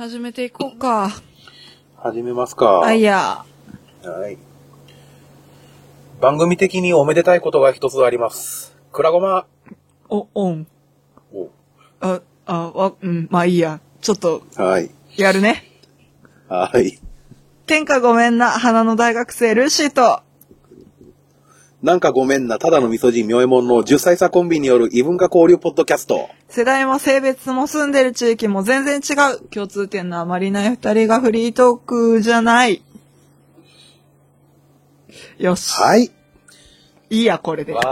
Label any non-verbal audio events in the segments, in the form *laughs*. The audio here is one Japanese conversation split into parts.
始めていこうか。始めますか。あいや。はい。番組的におめでたいことが一つあります。くらごま。お、オン。おあ、あ、わ、うん、まあいいや。ちょっと、はい。やるね。はい。天下ごめんな、花の大学生ルーシーと。なんかごめんな、ただの味噌汁妙右衛門の10歳差コンビによる異文化交流ポッドキャスト。世代も性別も住んでる地域も全然違う。共通点のあまりない二人がフリートークじゃない。よし。はい。いいや、これで。わ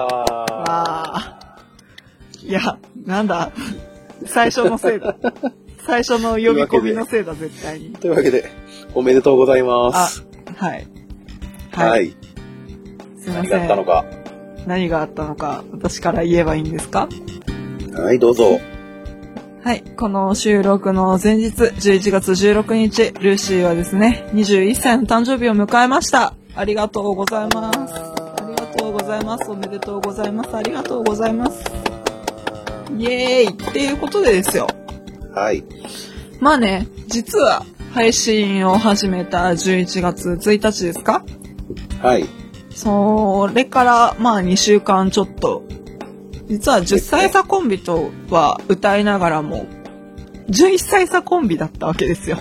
あ。いや、なんだ。最初のせいだ。*laughs* 最初の呼び込みのせいだ、絶対に。というわけで、おめでとうございまあす。、はい。は。はいすいま何せん。があったのか。何があったのか、私から言えばいいんですか？はい、どうぞ。はい。この収録の前日、11月16日、ルーシーはですね、21歳の誕生日を迎えました。ありがとうございます。ありがとうございます。おめでとうございます。ありがとうございます。イエーイっていうことでですよ。はい。まあね、実は配信を始めた11月1日ですか？はい。それからまあ2週間ちょっと、実は10歳差コンビとは歌いながらも、11歳差コンビだったわけですよ。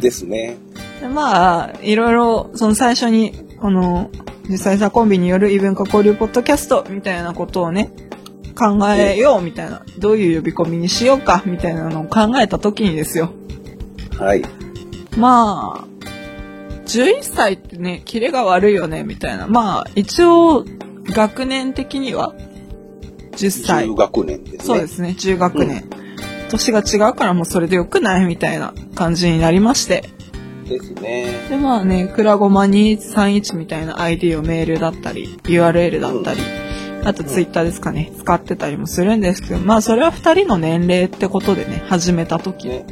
ですね。でまあ、いろいろ、その最初に、この、10歳差コンビによる異文化交流ポッドキャストみたいなことをね、考えようみたいな、どういう呼び込みにしようかみたいなのを考えた時にですよ。はい。まあ、11歳ってね、キレが悪いよね、みたいな。まあ、一応、学年的には、10歳中。学年ですね。そうですね、10学年。年が違うからもうそれでよくないみたいな感じになりまして。ですね。で、まあね、くらごま231みたいな ID をメールだったり、URL だったり、あとツイッターですかね、使ってたりもするんですけど、まあそれは2人の年齢ってことでね、始めた時。ね。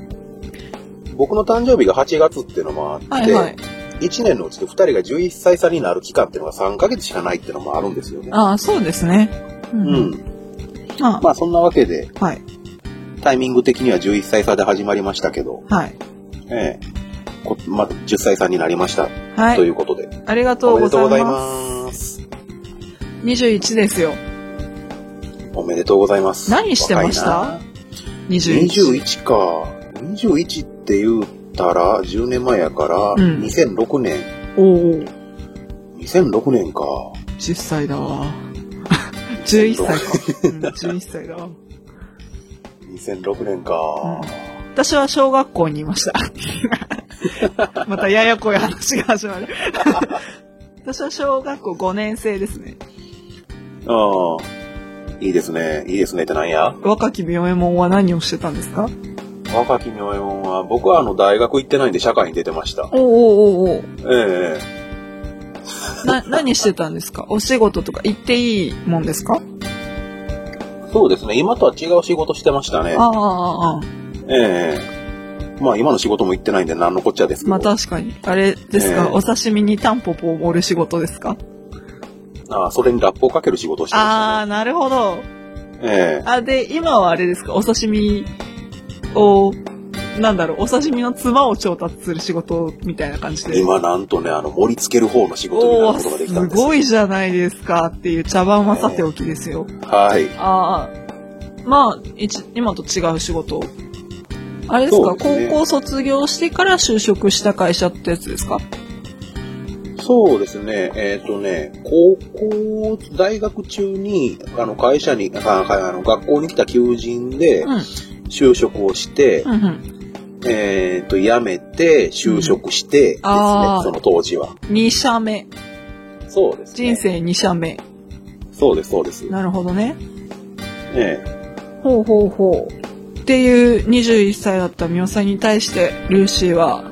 僕の誕生日が8月っていうのもあって、はいはい。1年のうちで2人が11歳差になる期間っていうのが3ヶ月しかないっていうのもあるんですよね。ああ、そうですね。う。うんん。まあ、まあそんなわけで、はい。タイミング的には11歳差で始まりましたけど、はい。ええこまだ10歳差になりました、はい。ということで。ありがとうございでとうございます。ます。21ですよ。おめでとうございます。何してました？若いな21。21か。21って言ったら、10年前やから、うん2006年。おお、2006年か。10歳だわ。*laughs* 11歳か。うん、11歳だわ。2006年か。私は小学校にいました。*laughs* またややこい話が始まる。*laughs* 私は小学校5年生ですね。ああ。いいですね。いいですねってなんや？若き妙右衛門は何をしてたんですか？若き妙門は、僕はあの大学行ってないんで社会に出てました。おおおおおええな、何してたんですか？お仕事とか行っていいもんですか？そうですね。今とは違う仕事してましたねあ。あ、ああ、ええまあ今の仕事も行ってないんで何のこっちゃです。まあ確かに。あれですか、ええお刺身にタンポポを盛る仕事ですか？ああ、それにラップをかける仕事をしてましたああ、なるほど。ね。ええあ、で、今はあれですか？お刺身を、なんだろう、お刺身のつまを調達する仕事みたいな感じで。今なんとね、あの、盛り付ける方の仕事におーなることができたんです。すごいじゃないですかっていう茶番はさておきですよ。はい。ああ、まあ、一今と違う仕事。あれですかね高校卒業してから就職した会社ってやつですか？そうですね。えっ、とね、高校、大学中に、あの、会社に、ああの、学校に来た求人でうん。就職をして、うんうん。えっ、と、辞めて、就職してですね、あーその当時は。2社目。そうですね。人生2社目。そうです、そうです。なるほどね。えほうほうほう。っていう21歳だったミオさんに対して、ルーシーは、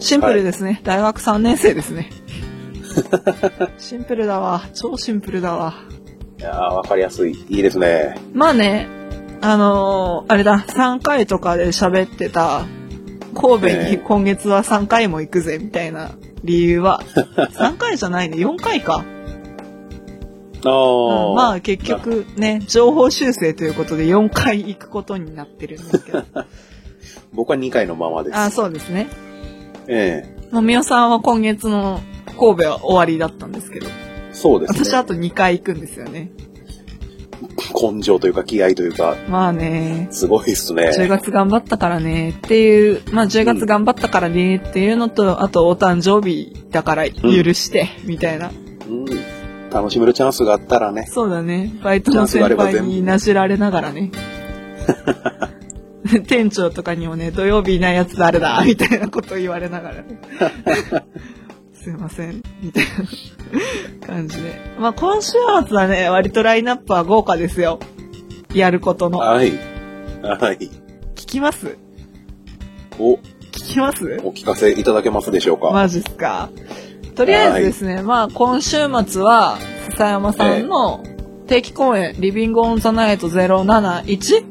シンプルですね。大学3年生ですね。*laughs* シンプルだわ。超シンプルだわ。えいやーわかりやすい。いいですね。まあね、あのーあれだ、3回とかで喋ってた、神戸ええに今月は3回も行くぜ、みたいな理由は、*laughs* 3回じゃないね、4回か。あうんあ、まあ結局ね、情報修正ということで4回行くことになってるんですけど。*laughs* 僕は2回のままです。あ、そうですね。ええもみおさんは今月の神戸は終わりだったんですけど、そうですね。私あと2回行くんですよね。根性というか気合というか、まあね、すごいっすね。10月頑張ったからねっていう、まあ10月頑張ったからねっていうのと、あとお誕生日だから許して、みたいな。うん。楽しめるチャンスがあったらね。そうだね。バイトの先輩になじられながらね。*laughs* 店長とかにもね、土曜日いないやつ誰だ？みたいなこと言われながらね。*laughs* すいません。みたいな感じで。*laughs* まあ今週末はね、割とラインナップは豪華ですよ。やることの。はい。はい。聞きます？お、聞きます？お聞かせいただけますでしょうか？マジっすか？とりあえずですね、まあ今週末は、笹山さんの定期公演、リビングオンザナイト071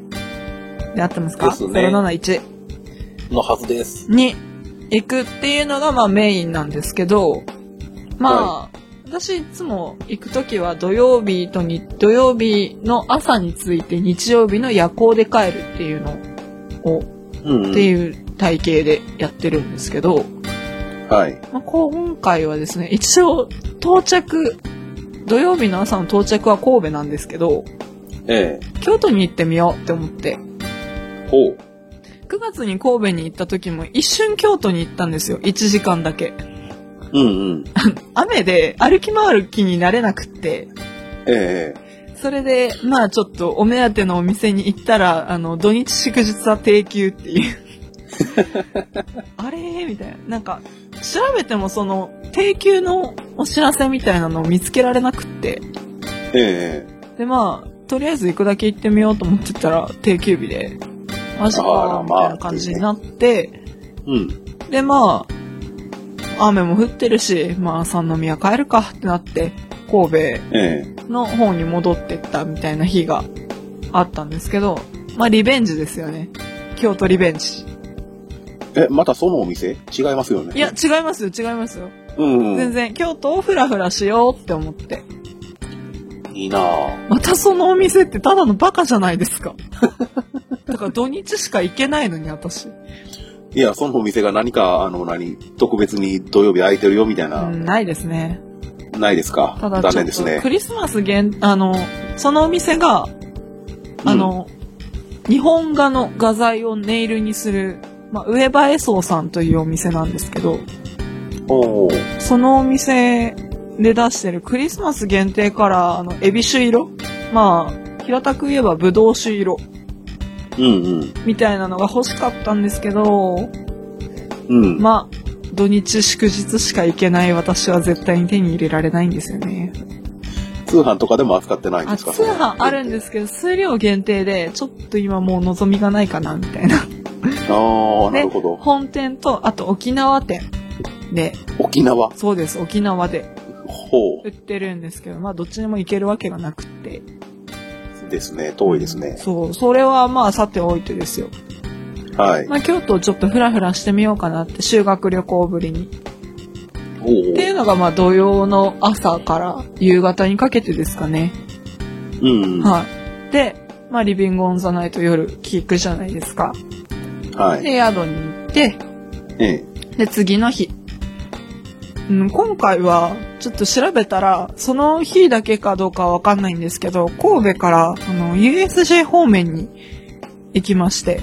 で合ってますか？ですね ?071 のはずです。に行くっていうのがまあメインなんですけど、まあ、私いつも行くときは土曜日とに、土曜日の朝について日曜日の夜行で帰るっていうのを、うん、うん。っていう体系でやってるんですけど、はい。まあ、今回はですね、一応到着、土曜日の朝の到着は神戸なんですけど、ええ京都に行ってみようって思って、ほう。9月に神戸に行った時も一瞬京都に行ったんですよ。1時間だけ。うんうん。*laughs* 雨で歩き回る気になれなくって、えそれで、まあちょっとお目当てのお店に行ったら、あの、土日祝日は定休っていう。*laughs* あれみたいな。なんか、調べてもその、定休のお知らせみたいなのを見つけられなくって。ええで、まあ、とりあえず行くだけ行ってみようと思ってたら、定休日で、マジあからみまあたいな感じになって、えうん。で、まあ、雨も降ってるし、まあ、三宮帰るかってなって、神戸ええの方に戻ってったみたいな日があったんですけど、まあリベンジですよね。京都リベンジ。え、またそのお店？違いますよね。いや、違いますよ、違いますよ。うん、うん。全然、京都をフラフラしようって思って。いいなぁ。またそのお店ってただのバカじゃないですか。*laughs* だから土日しか行けないのに、私。いや、そのお店が何か、あの、何、特別に土曜日空いてるよみたいうな、ん、ないですね。ないですか？ただ残念ですねク。リスマス限、あの、そのお店が、あの、日本画の画材をネイルにする、まあ、上場絵荘さんというお店なんですけど、おーそのお店で出してるクリスマス限定カラー、あの、エビ酒色？まあ、平たく言えばブドウ酒色うんうん。みたいなのが欲しかったんですけど、うん。まあ、土日祝日しか行けない私は絶対に手に入れられないんですよね。通販とかでも扱ってないんであ、すか？通販あるんですけど、数量限定で、ちょっと今もう望みがないかな、みたいな。ああ、*laughs* なるほど。本店と、あと沖縄店で、沖縄？そうです、沖縄でほ売ってるんですけど、まあどっちにも行けるわけがなくって。う。ですね。遠いですね。そう、それはまあさておいてですよ。はい。まあ京都をちょっとフラフラしてみようかなって、修学旅行ぶりに。っていうのがまあ土曜の朝から夕方にかけてですかね。うん。はい。で、まあリビングオンザナイト夜聞くじゃないですか。はい。で、宿に行って、ええ。で、次の日。うん、今回は、ちょっと調べたら、その日だけかどうかはわかんないんですけど、神戸から、あの、USJ 方面に行きまして。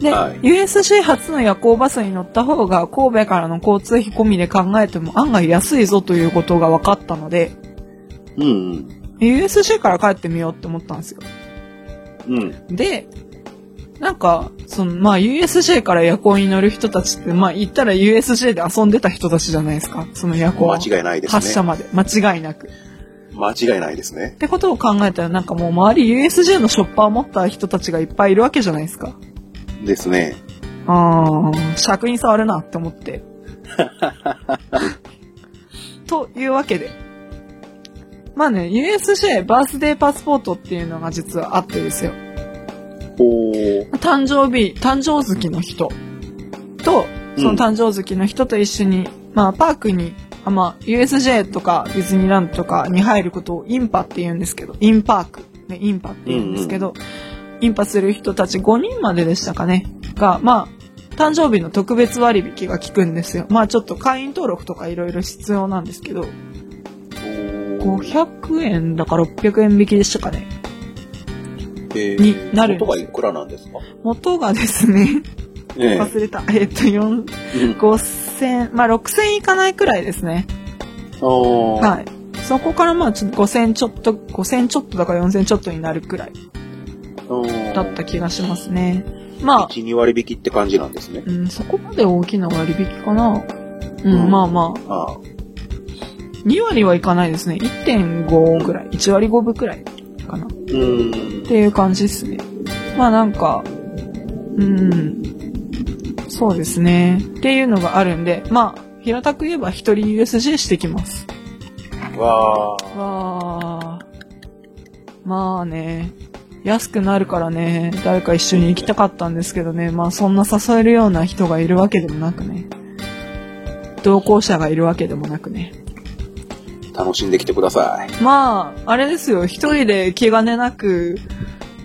で、はい USJ 初の夜行バスに乗った方が、神戸からの交通費込みで考えても案外安いぞということが分かったので、うんうん。USJ から帰ってみようって思ったんですよ。うん。で、なんか、その、まあ、USJ から夜行に乗る人たちって、まあ、言ったら USJ で遊んでた人たちじゃないですか。その夜行。間違いないですね。発射まで。間違いなく。っ間違いないですね。てことを考えたら、なんかもう周り USJ のショッパーを持った人たちがいっぱいいるわけじゃないですか。ですね。あー、尺に触るなって思って。*laughs* というわけで。まあね、USJ バースデーパスポートっていうのが実はあってですよ。誕生日、誕生月の人と、その誕生月の人と一緒に、まあパークに、あまあ USJ とかディズニーランドとかに入ることをインパって言うんですけど、インパーク、ね、インパって言うんですけど、インパする人たち5人まででしたかね。が、まあ、誕生日の特別割引が効くんですよ。まあちょっと会員登録とかいろいろ必要なんですけど、500円だか600円引きでしたかね。えになるんです元がいくらなんですか？元がですね、ええ忘れた。えっと、4、うん5000、まあ6000いかないくらいですね。はい。そこからまあちょっと5000ちょっと、5000ちょっとだから4000ちょっとになるくらいうんだった気がしますね。まあ、1、2割引きって感じなんですね。うん、そこまで大きな割引かな。うん、うんまあまあ、ああ2割はいかないですね。1.5ぐらい。1割5分くらいかな。っうん。ていう感じですね。まあなんか、うん、そうですね。っていうのがあるんで、まあ、平たく言えば一人 USJ してきます。わあ。わあ。まあね。安くなるからね、誰か一緒に行きたかったんですけどね、まあそんな誘えるような人がいるわけでもなくね。同行者がいるわけでもなくね。楽しんできてください。まあ、あれですよ、一人で気兼ねなく、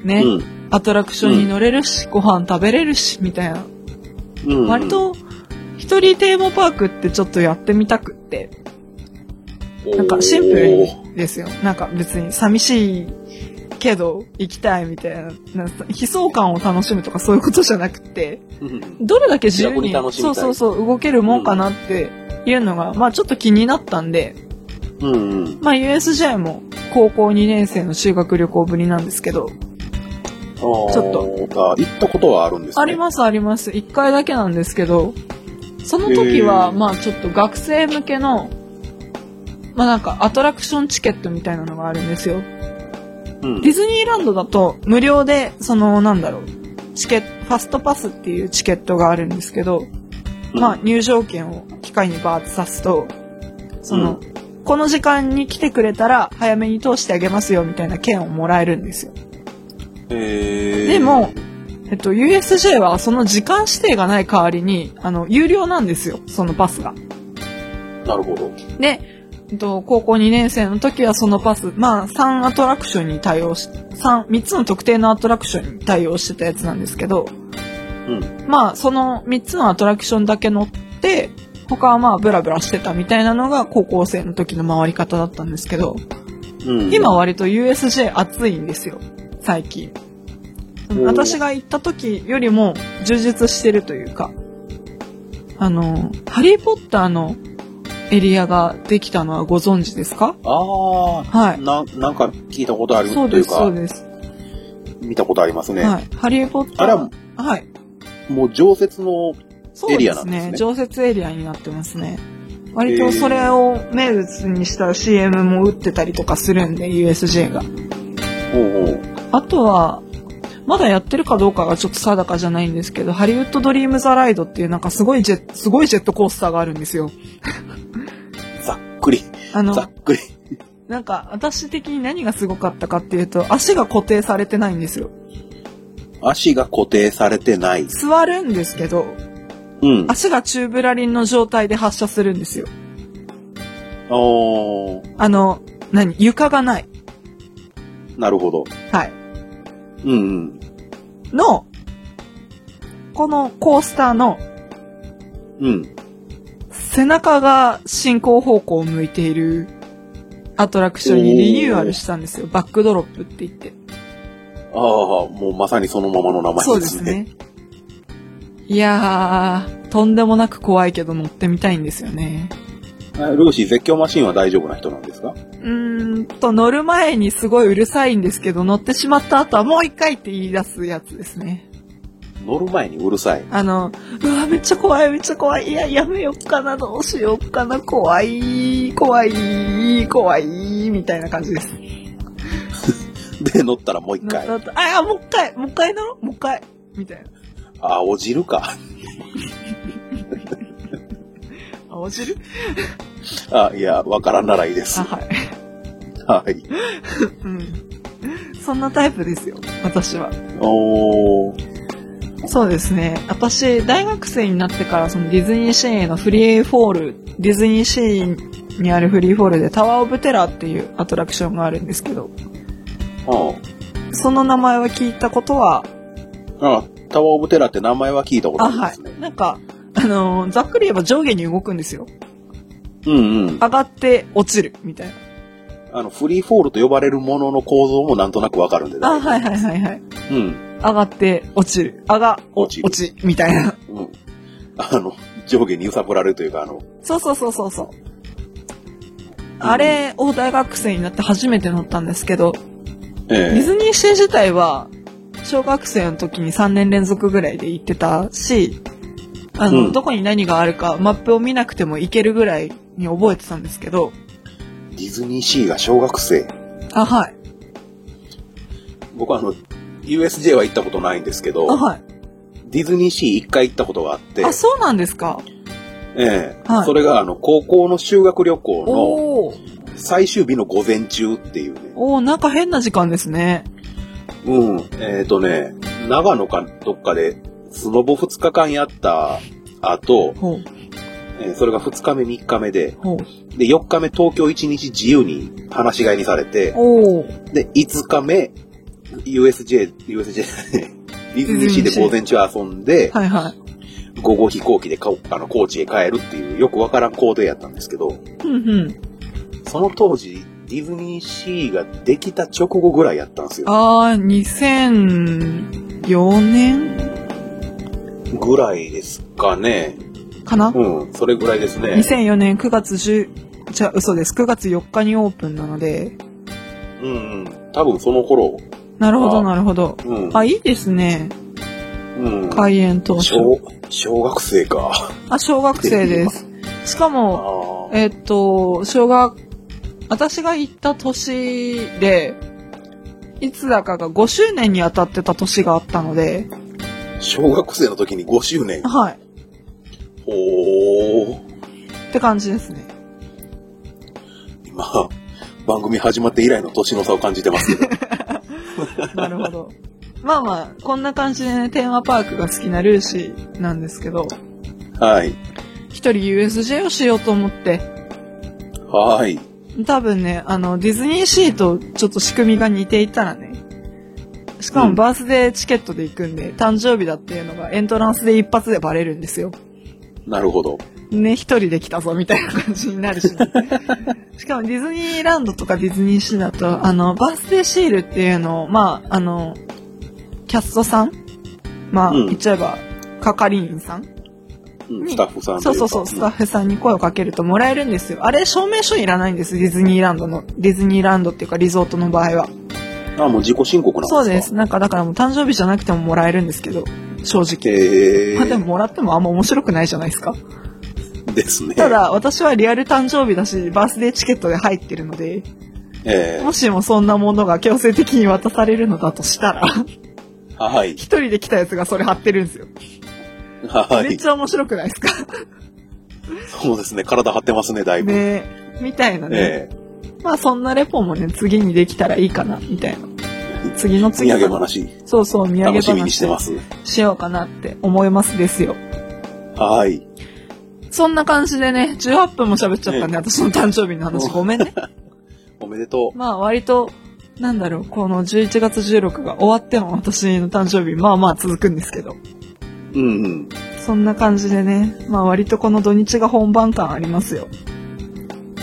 ね、うん。アトラクションに乗れるし、ご飯食べれるし、みたいな。うん。割と、一人テーマパークってちょっとやってみたくって、なんかシンプルにですよ。なんか別に寂しいけど行きたいみたいな、悲壮感を楽しむとかそういうことじゃなくて、おーどれだけ自由にそうそうそう動けるもんかなっていうのが、まあちょっと気になったんで、うんうん。まあ USJ も高校2年生の修学旅行ぶりなんですけど、ちょっと行ったことはあるんですね。ありますあります。1回だけなんですけど、その時はまあちょっと学生向けの、まあなんかアトラクションチケットみたいなのがあるんですよ。うん。ディズニーランドだと無料で、そのなんだろう、チケット、ファストパスっていうチケットがあるんですけど、まあ入場券を機械にバーッと刺すと、その、この時間に来てくれたら早めに通してあげますよみたいな券をもらえるんですよ。へーでも、えっと、USJ はその時間指定がない代わりに、あの、有料なんですよ、そのパスが。なるほど。で、えっと、高校2年生の時はそのパス、まあ、3アトラクションに対応し、3、3つの特定のアトラクションに対応してたやつなんですけど、うん。まあ、その3つのアトラクションだけ乗って、他はまあ、ブラブラしてたみたいなのが高校生の時の回り方だったんですけど、うん。今割と USJ 暑いんですよ、最近。ー私が行った時よりも充実してるというか、あの、ハリーポッターのエリアができたのはご存知ですか？ああ、はいな、なんか聞いたことあるそうです、というか、そうです。見たことありますね。はい。ハリーポッター。あれははい。もう常設の、そうエリですね。アなんですね常設エリアになってますね。割とそれを名物にした CM も打ってたりとかするんで、USJ が。ほうほう。あとは、まだやってるかどうかがちょっと定かじゃないんですけど、ハリウッドドリームザライドっていうなんかすごいジェット、すごいジェットコースターがあるんですよ。*laughs* ざっくり、あのざ、っくり。なんか私的に何がすごかったかっていうと、足が固定されてないんですよ。足が固定されてない。座るんですけど、うん。足がチューブラリンの状態で発射するんですよ。あの、何？床がない。なるほど。はい。うんうん。の、このコースターのうん。背中が進行方向を向いているアトラクションにリニューアルしたんですよ。バックドロップって言って。ああ、もうまさにそのままの名前そうでね。ですすね。いやー、とんでもなく怖いけど乗ってみたいんですよね。あルーシー絶叫マシンは大丈夫な人なんですか？うーんと、乗る前にすごいうるさいんですけど、乗ってしまった後はもう一回って言い出すやつですね。乗る前にうるさい。あの、うわ、めっちゃ怖い、めっちゃ怖い。いや、やめよっかな、どうしよっかな、怖い、怖い、怖い、みたいな感じです。*laughs* で、乗ったらもう一回。あ、もう一回、もう一回乗ろう、もう一回、みたいな。青汁か。青汁？あ、いや、わからんならいいですあ、。はい。はい。うん。そんなタイプですよ、私は。おー。そうですね。私、大学生になってから、そのディズニーシーのフリーフォール、ディズニーシーにあるフリーフォールでタワーオブテラーっていうアトラクションがあるんですけど、あその名前は聞いたことは、あ、タワーオブテラーって名前は聞いたことあ、はありますね。い。なんか、あのーざっくり言えば上下に動くんですよ。うんうん。上がって落ちる、みたいな。あの、フリーフォールと呼ばれるものの構造もなんとなくわかるんで。あ、はいはいはいはい。うん。上がって落ちる。上が、お落ちる落ち、みたいな。うん。あの、上下に揺さぶられるというか、あの、そうそうそうそうそう。あれを大学生になって初めて乗ったんですけど、ディえズニーシー自体は、小学生の時に3年連続ぐらいで行ってたし、あの、うんどこに何があるかマップを見なくても行けるぐらいに覚えてたんですけど、ディズニーシーが小学生。あ、はい。僕はあの、USJ は行ったことないんですけど、あ、はい。ディズニーシー一回行ったことがあって、あ、そうなんですか。ええはいそれがあの、高校の修学旅行。の最終日の午前中っていうね、おー、なんか変な時間ですね。うん、えっ、とね、長野かどっかで、スノボ2日間やった後、ほう、えーそれが2日目3日目で、ほう。で、4日目東京1日自由に話し飼いにされて。で、5日目、USJ、USJ *laughs* ディズニーシーで午前中遊んで、はいはい。午後飛行機でかあの高知へ帰るっていうよくわからん行動やったんですけど、うんうん。その当時、ディズニーシーができた直後ぐらいやったんですよ。あー、2004年？ぐらいですかね。かな、うん、それぐらいですね。2004年？9月10、じゃあ嘘です。9月4日にオープンなので、うんうん。多分その頃、なるほどあなるほど。うん。あ、いいですね。うん。開園当初。小、小学生か。あ、小学生です。*laughs* しかあも、ーえっと、小学、私が行った年で、いつだかが5周年に当たってた年があったので、小学生の時に5周年。はい。おー。って感じですね。今、番組始まって以来の年の差を感じてますけど。*laughs* なるほど。まあまあ、こんな感じでね、テーマパークが好きなルーシーなんですけど、はい。一人 USJ をしようと思って、はい。多分ね、あの、ディズニーシーとちょっと仕組みが似ていたらね、しかうんもバースデーチケットで行くんで、誕生日だっていうのがエントランスで一発でバレるんですよ。なるほど。ね、一人で来たぞみたいな感じになるし、*laughs* しかもディズニーランドとかディズニーシーだと、あの、バースデーシールっていうのを、まあ、あの、キャストさんまあ、うん言っちゃえば、係員さんスタッフさんそうそうそう、スタッフさんに声をかけるともらえるんですよ。あれ、証明書いらないんです、ディズニーランドの、ディズニーランドっていうかリゾートの場合は。あ、もう自己申告なんですか？そうです。。なんか、だからもう誕生日じゃなくてももらえるんですけど、正直。へまあでもー。もらってもあんま面白くないじゃないですか。ですね。ただ、私はリアル誕生日だし、バースデーチケットで入ってるので、えもしもそんなものが強制的に渡されるのだとしたら、ー、はい。一人で来たやつがそれ貼ってるんですよ。はい。めっちゃ面白くないですか？そうですね。体張ってますね、だいぶ。ねみたいなね。えまあそんなレポもね、次にできたらいいかな、みたいな。次の次の産話、そうそう、土産楽しみにしてま話す。しようかなって思いますですよ。はい。そんな感じでね、18分も喋っちゃったんで、え私の誕生日の話ごめんね。*laughs* おめでとう。まあ割と、なんだろう、この11月16が終わっても私の誕生日、まあまあ続くんですけど。うんうん。そんな感じでね、まあ割とこの土日が本番感ありますよ。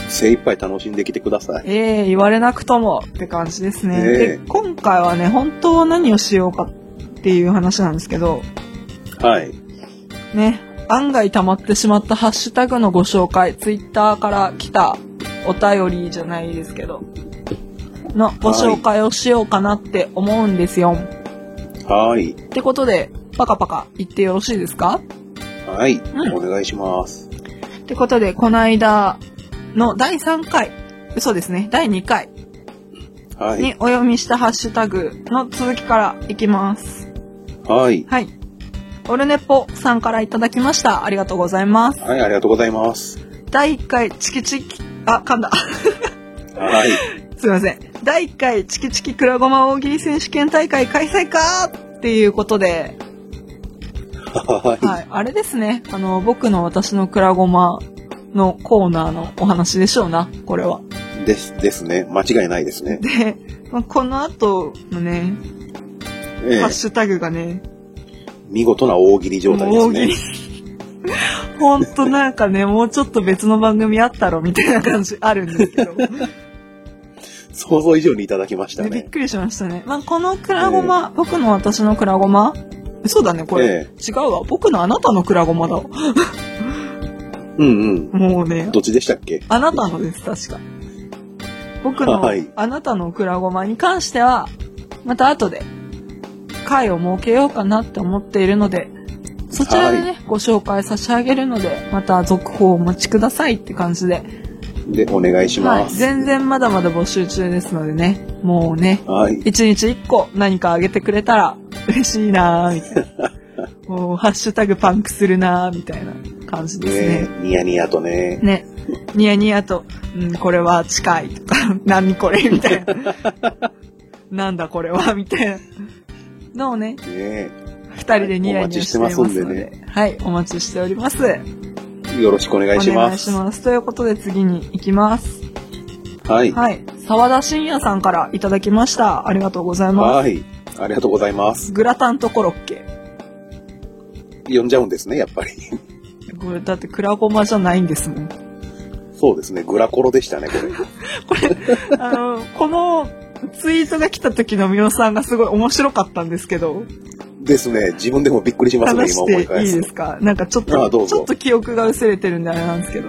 精一杯楽しんできてください。ええ言われなくともって感じですね。ええで、今回はね、本当は何をしようかっていう話なんですけど、はい。ね、案外溜まってしまったハッシュタグのご紹介、ツイッターから来たお便りじゃないですけど、のご紹介をしようかなって思うんですよ。はい。ってことで、パカパカ言ってよろしいですか？はい。うんお願いします。ってことで、この間の第3回、嘘ですね、第2回はい。にお読みしたハッシュタグの続きからいきます。はい。はい。オルネポさんからいただきました。ありがとうございます。はい、ありがとうございます。第1回チキチキ、あ、噛んだ。はい。*laughs* すいません。第1回チキチキくらごま大喜利選手権大会開催かっていうことで、はい。はい。あれですね。あの、僕の私のくらごまのコーナーのお話でしょうな、これは。です、ですね。間違いないですね。で、まあこの後のね、えハッシュタグがね、見事な大喜利状態ですね。ほんとなんかね、もうちょっと別の番組あったろみたいな感じあるんですけど。想像以上にいただきましたね。ねびっくりしましたね。まあ、このくらごま、僕の私のくらごまそうだね、これ。え違うわ。僕のあなたのくらごまだわ。うんうん。もうね、どっちでしたっけ？あなたのです、確か。僕の、はいあなたのくらごまに関しては、また後で、回を設けようかなって思っているので、そちらでね、ご紹介差し上げるので、また続報をお待ちくださいって感じで。で、お願いしはい。ます。全然まだまだ募集中ですのでね、もうね、はい。一日一個何かあげてくれたら嬉しいなーみたいな。*laughs* もう、ハッシュタグパンクするなーみたいな感じですねね。ニヤニヤとね。ね。ニヤニヤと、うん、これは近いとか、*laughs* 何これみたいな。*laughs* なんだこれはみたいな。のをね、ね二人でニヤニヤしていますのではい、お待ちしております。よろしくお願いしお願います。します。ということで次に行きます。はい。はい。沢田信也さんからいただきました。ありがとうございます。はい。ありがとうございます。グラタンとコロッケ。呼んじゃうんですね、やっぱり。これだってクラゴマじゃないんですもん。そうですね、グラコロでしたね、これ。*laughs* これ、あの、このツイートが来た時のみおさんがすごい面白かったんですけど、ですね、自分でもびっくりしますね、今思い返すいいですか？なんかちょっと、ちょっと記憶が薄れてるんであれなんですけど、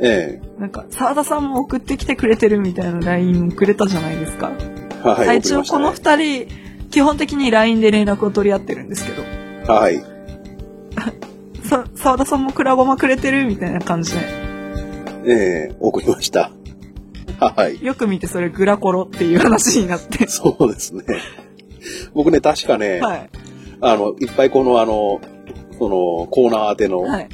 えなんか、沢田さんも送ってきてくれてるみたいな LINE をくれたじゃないですか？えはい、はい、一応この二人、基本的に LINE で連絡を取り合ってるんですけど、はい。*laughs* さ、沢田さんもクラゴマくれてるみたいな感じで、ええ送りました。はい。よく見てそれグラコロっていう話になって、そうですね。僕ね、確かね、はい、あの、いっぱいこのあの、その、コーナー宛てのはい、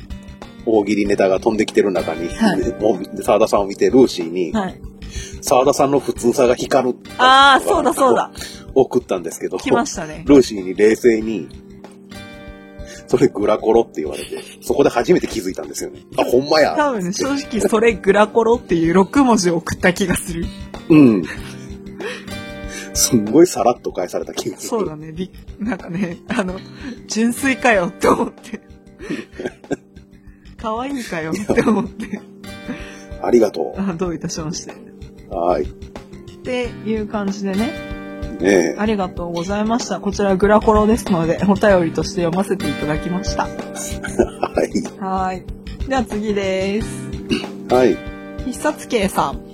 大喜利ネタが飛んできてる中に、はい沢田さんを見て、ルーシーに、はい。沢田さんの普通さが光る。ああ、そうだそうだ。。送ったんですけど、来ましたね。ルーシーに冷静に、それグラコロって言われて、そこで初めて気づいたんですよね。あ、ほんまや。多分ね、正直それグラコロっていう6文字を送った気がする。うん。すんごいさらっと返された気がする。そうだね、びなんかね、あの、純粋かよって思って。*laughs* 可愛いかよって思って。ありがとあどういたしまして。う。はい。っていう感じでね、ねえ。ありがとうございました。こちらグラコロですので、お便りとして読ませていただきました。*laughs* はい。はーい。では次です。はい。必殺系さん。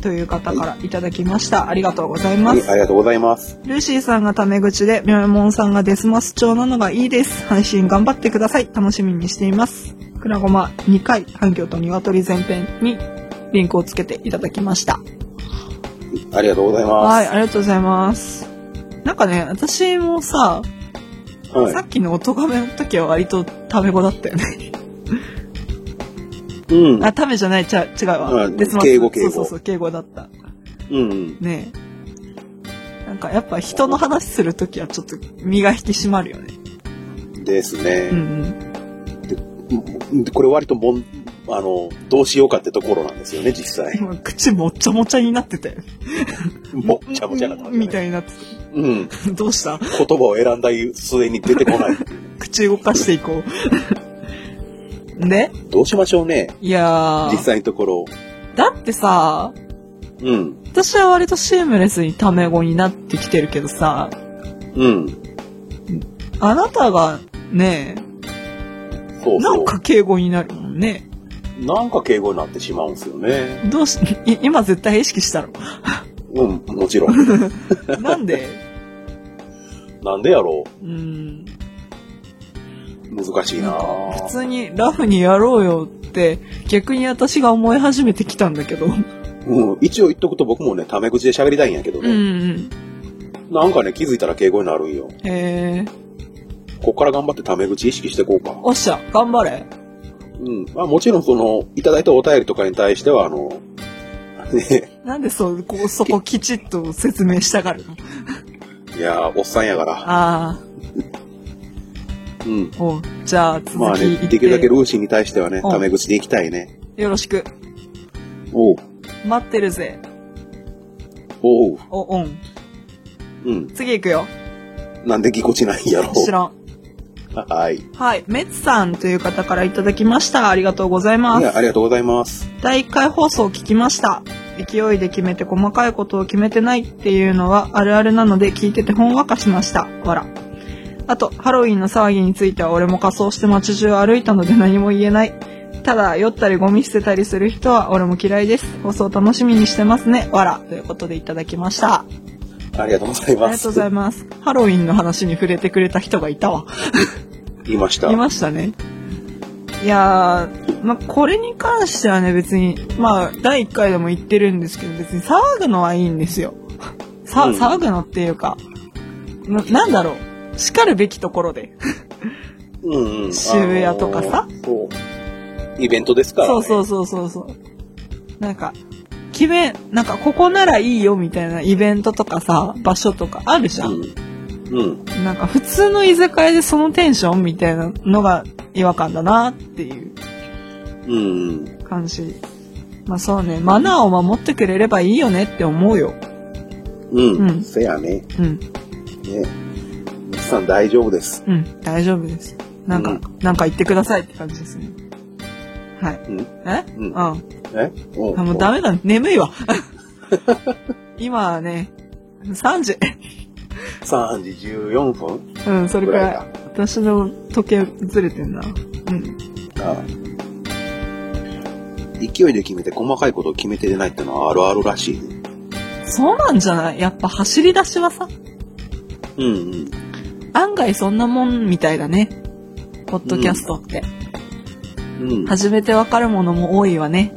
という方からいただきました。ありがとうございますはい。ありがとうございます。ルーシーさんがタメ口で、みょえもんさんがデスマス調なのがいいです。配信頑張ってください。楽しみにしています。くらごま2回、反響と鶏前編にリンクをつけていただきました。ありがとうございます。はい、ありがとうございます。なんかね、私もさ、はいさっきの音がめの時は割とタメ語だったよね。うん。あ、タメじゃない、ちゃ違うわ。あデスマス敬語敬語そうそうそう、敬語だった。うんうん。ねえ。なんかやっぱ人の話するときはちょっと身が引き締まるよね。ですね。うんうん。でこれ割ともん、あの、どうしようかってところなんですよね、実際。今口もっちゃもちゃになってて。もっちゃもちゃなみたいになってうん。て。*laughs* どうした？言葉を選んだ末に出てこない。*laughs* 口動かしていこう。でどうしましょうね、いやー。実際のところ。だってさ、うん。私は割とシームレスにタメ語になってきてるけどさ、うん。あなたがね、そうそう。なんか敬語になるもんね。なんか敬語になってしまうんですよね。どうし、い今絶対意識したろ。うん、もちろん。*laughs* なんで？*laughs* なんでやろうん。う難しいな普通にラフにやろうよって逆に私が思い始めてきたんだけど。うん、一応言っとくと僕もね、タメ口で喋りたいんやけどうんうね。ん。なんかね、気づいたら敬語になるんよ。へえ。こっから頑張ってタメ口意識していこうか。おっしゃ、頑張れ。うん。まあもちろんその、いただいたお便りとかに対しては、あの、ね、なんでそう、こう、そこきちっと説明したがるの？いやー、おっさんやから。あうん。あ、おうじゃあ続きまあね、できるだけルーシーに対してはね、うんタメ口でいきたいね。よろしく。おう。待ってるぜ。おう。お、オン。うん。次行くよ。なんでぎこちないんやろ知らん。はい。いはい。メツさんという方からいただきました。ありがとうございます。や、ありがとうございます。第1回放送を聞きました。勢いで決めて細かいことを決めてないっていうのはあるあるなので聞いててほんわかしました。わら。あと、ハロウィンの騒ぎについては俺も仮装して街中を歩いたので何も言えない。ただ、酔ったりゴミ捨てたりする人は俺も嫌いです。放送楽しみにしてますね。わら。ということでいただきました。ありがとうございあります。がとうございます。ハロウィンの話に触れてくれた人がいたわ。言いました。いましたね。いやー、まあ、これに関してはね、別に、まあ、第1回でも言ってるんですけど、別に騒ぐのはいいんですよ。さ、うん騒ぐのっていうか、ななんだろう、叱るべきところで。うんうん。渋谷とかさあのーそう。イベントですから、ね。そうそうそうそうそう。なんか、決め、なんか、ここならいいよみたいなイベントとかさ、場所とかあるじゃん。うん。うん。なんか、普通の居酒屋でそのテンションみたいなのが違和感だなっていう。感じ。まあそうね、マナーを守ってくれればいいよねって思うよ。うん。うんせやね。うん、ね。さん大丈夫です。うん、大丈夫です。なんか、うんなんか言ってくださいって感じですね。はい。うん。え？うんえ？おもうダメだ、眠いわ。*laughs* 今はね、3時。3時14分？うん、それくらい。私の時計ずれてんな。うん。ああ勢いで決めて細かいことを決めてないってのはあるあるらしいね。そうなんじゃない？やっぱ走り出しはさ、うんうん。案外そんなもんみたいだね。ポッドキャストって。うん。初めてわかるものも多いわね。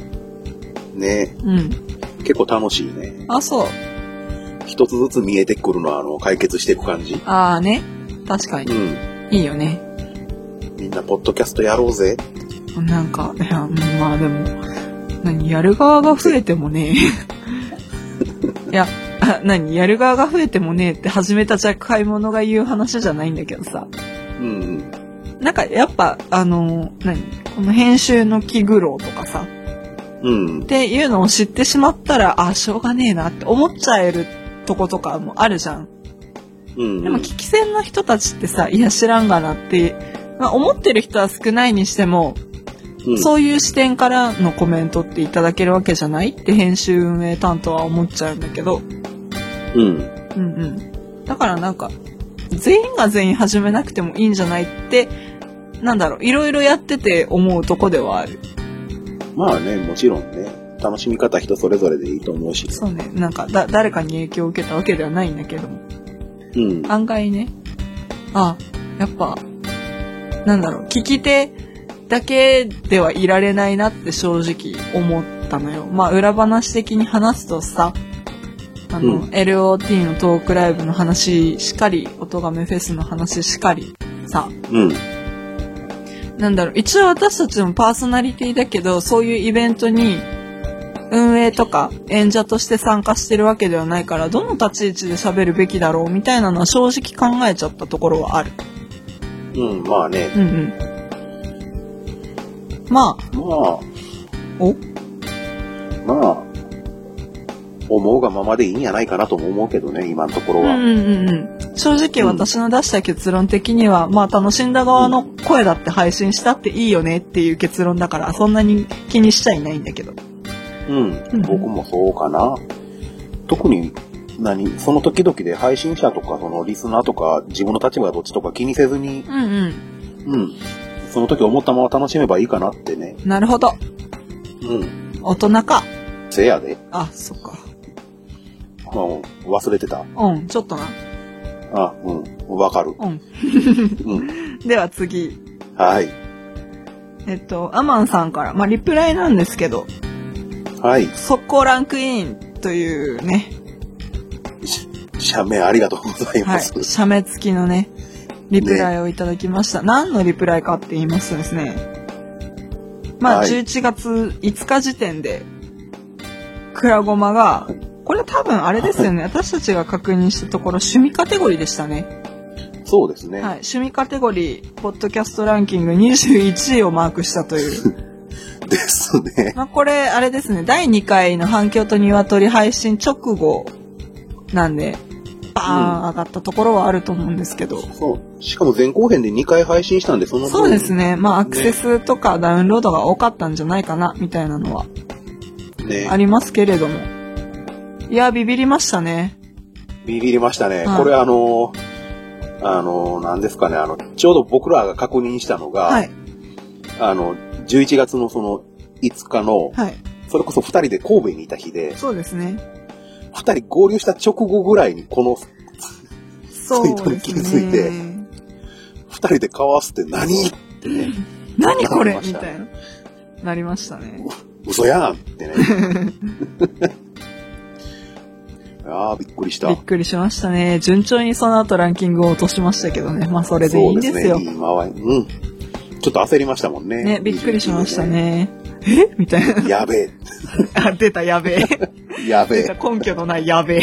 ねうん。結構楽しいね。あ、そう。一つずつ見えてくるのは、あの、解決していく感じ。ああね。確かに。うん。いいよね。みんな、ポッドキャストやろうぜ。なんか、いや、うんまあでも、何、やる側が増えてもね。*laughs* いや、あ *laughs* 何、やる側が増えてもねって始めたじゃ買い物が言う話じゃないんだけどさ。うんなんかやっぱ、あの、何？この編集の気苦労とかさ、うん。うんっ。ていうのを知ってしまったら、あ、しょうがねえなって思っちゃえるとことかもあるじゃん。うん。でも聞き戦の人たちってさ、いや知らんがなって、まあ、思ってる人は少ないにしても、うん、そういう視点からのコメントっていただけるわけじゃない？って編集運営担当は思っちゃうんだけど、うん。うんうん。だからなんか、全員が全員始めなくてもいいんじゃないって、なんだろう、いろいろやってて思うとこではある。まあね、もちろんね、楽しみ方人それぞれでいいと思うし。そうね、なんかだ、誰かに影響を受けたわけではないんだけども。うん。案外ね、あ、やっぱ、なんだろう、聞き手だけではいられないなって正直思ったのよ。まあ、裏話的に話すとさ、あの、うん LOT のトークライブの話しかり、音亀フェスの話しかり、さ、うん。なんだろう、一応私たちもパーソナリティだけど、そういうイベントに、運営とか演者として参加してるわけではないから、どの立ち位置で喋るべきだろうみたいなのは正直考えちゃったところはある。うん、まあね。うんうん。まあ、まあ、お？まあ、思うがままでいいんやないかなとも思うけどね、今のところは。うんうんうんうん。正直私の出した結論的には、まあ楽しんだ側の声だって配信したっていいよねっていう結論だから、そんなに気にしちゃいないんだけど。うん、うん僕もそうかな。特に、何その時々で配信者とか、そのリスナーとか、自分の立場がどっちとか気にせずに、うんうん。うん。その時思ったまま楽しめばいいかなってね。なるほど。うん。大人か。せやで。あ、そっか。うん、忘れてた。うん、ちょっとな。あ、うん、わかる。うん。うん。*laughs* では次。はい。えっと、アマンさんから、まあ、リプライなんですけど、はい。速攻ランクインというね、し社名ありがとうございはい、ます。写メ付きのね、リプライをいただきました。何のリプライかって言いますとですね、まあ、はい11月5日時点で、クラゴマが、これ多分あれですよね、私たちが確認したところ、趣味カテゴリーでしたね。そうですね。はい、趣味カテゴリー、ポッドキャストランキング21位をマークしたという。*laughs* ですね。まあ、これ、あれですね、第2回の反響と鶏配信直後なんで、バーン上がったところはあると思うんですけど。そう。しかも前後編で2回配信したんで、その分そうですね。まあ、アクセスとかダウンロードが多かったんじゃないかな、みたいなのはねありますけれども。いや、ビビりましたね。ビビりましたね。はいこれあの、あの、なんですかね、あの、ちょうど僕らが確認したのが、はい。あの、11月のその5日の、はい。それこそ2人で神戸にいた日で、そうですね。2人合流した直後ぐらいにこのそうツイートに気ですづいてね。2人で交わすって何ってね、*laughs* 何これ？みたいな。なりましたね。嘘やんってね。*laughs* ああ、びっくりした。びっくりしましたね。順調にその後ランキングを落としましたけどね。まあ、それでいいんですよ。そうね。いい回り。うん。ちょっと焦りましたもんね。ね、びっくりしました。ね。え？みたいな。やべえ。*laughs* あ、出た、やべえ。やべえ。根拠のないやべえ。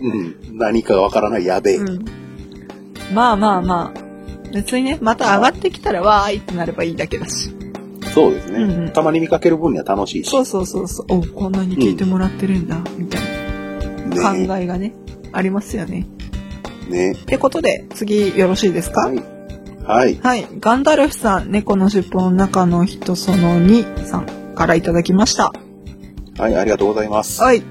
うん。何かがわからないやべえ。うん。まあまあまあ。別にね、また上がってきたらわーいってなればいいだけだし。そうですね、うんうんたまに見かける分には楽しいし。そうそうそうそう。おこんなに聞いてもらってるんだ、みたいなね考えがね、ありますよね。ね。ってことで、次よろしいですか？はい。はい。はい。ガンダルフさん、猫の尻尾の中の人その2さんからいただきました。はい、ありがとうございます。はい。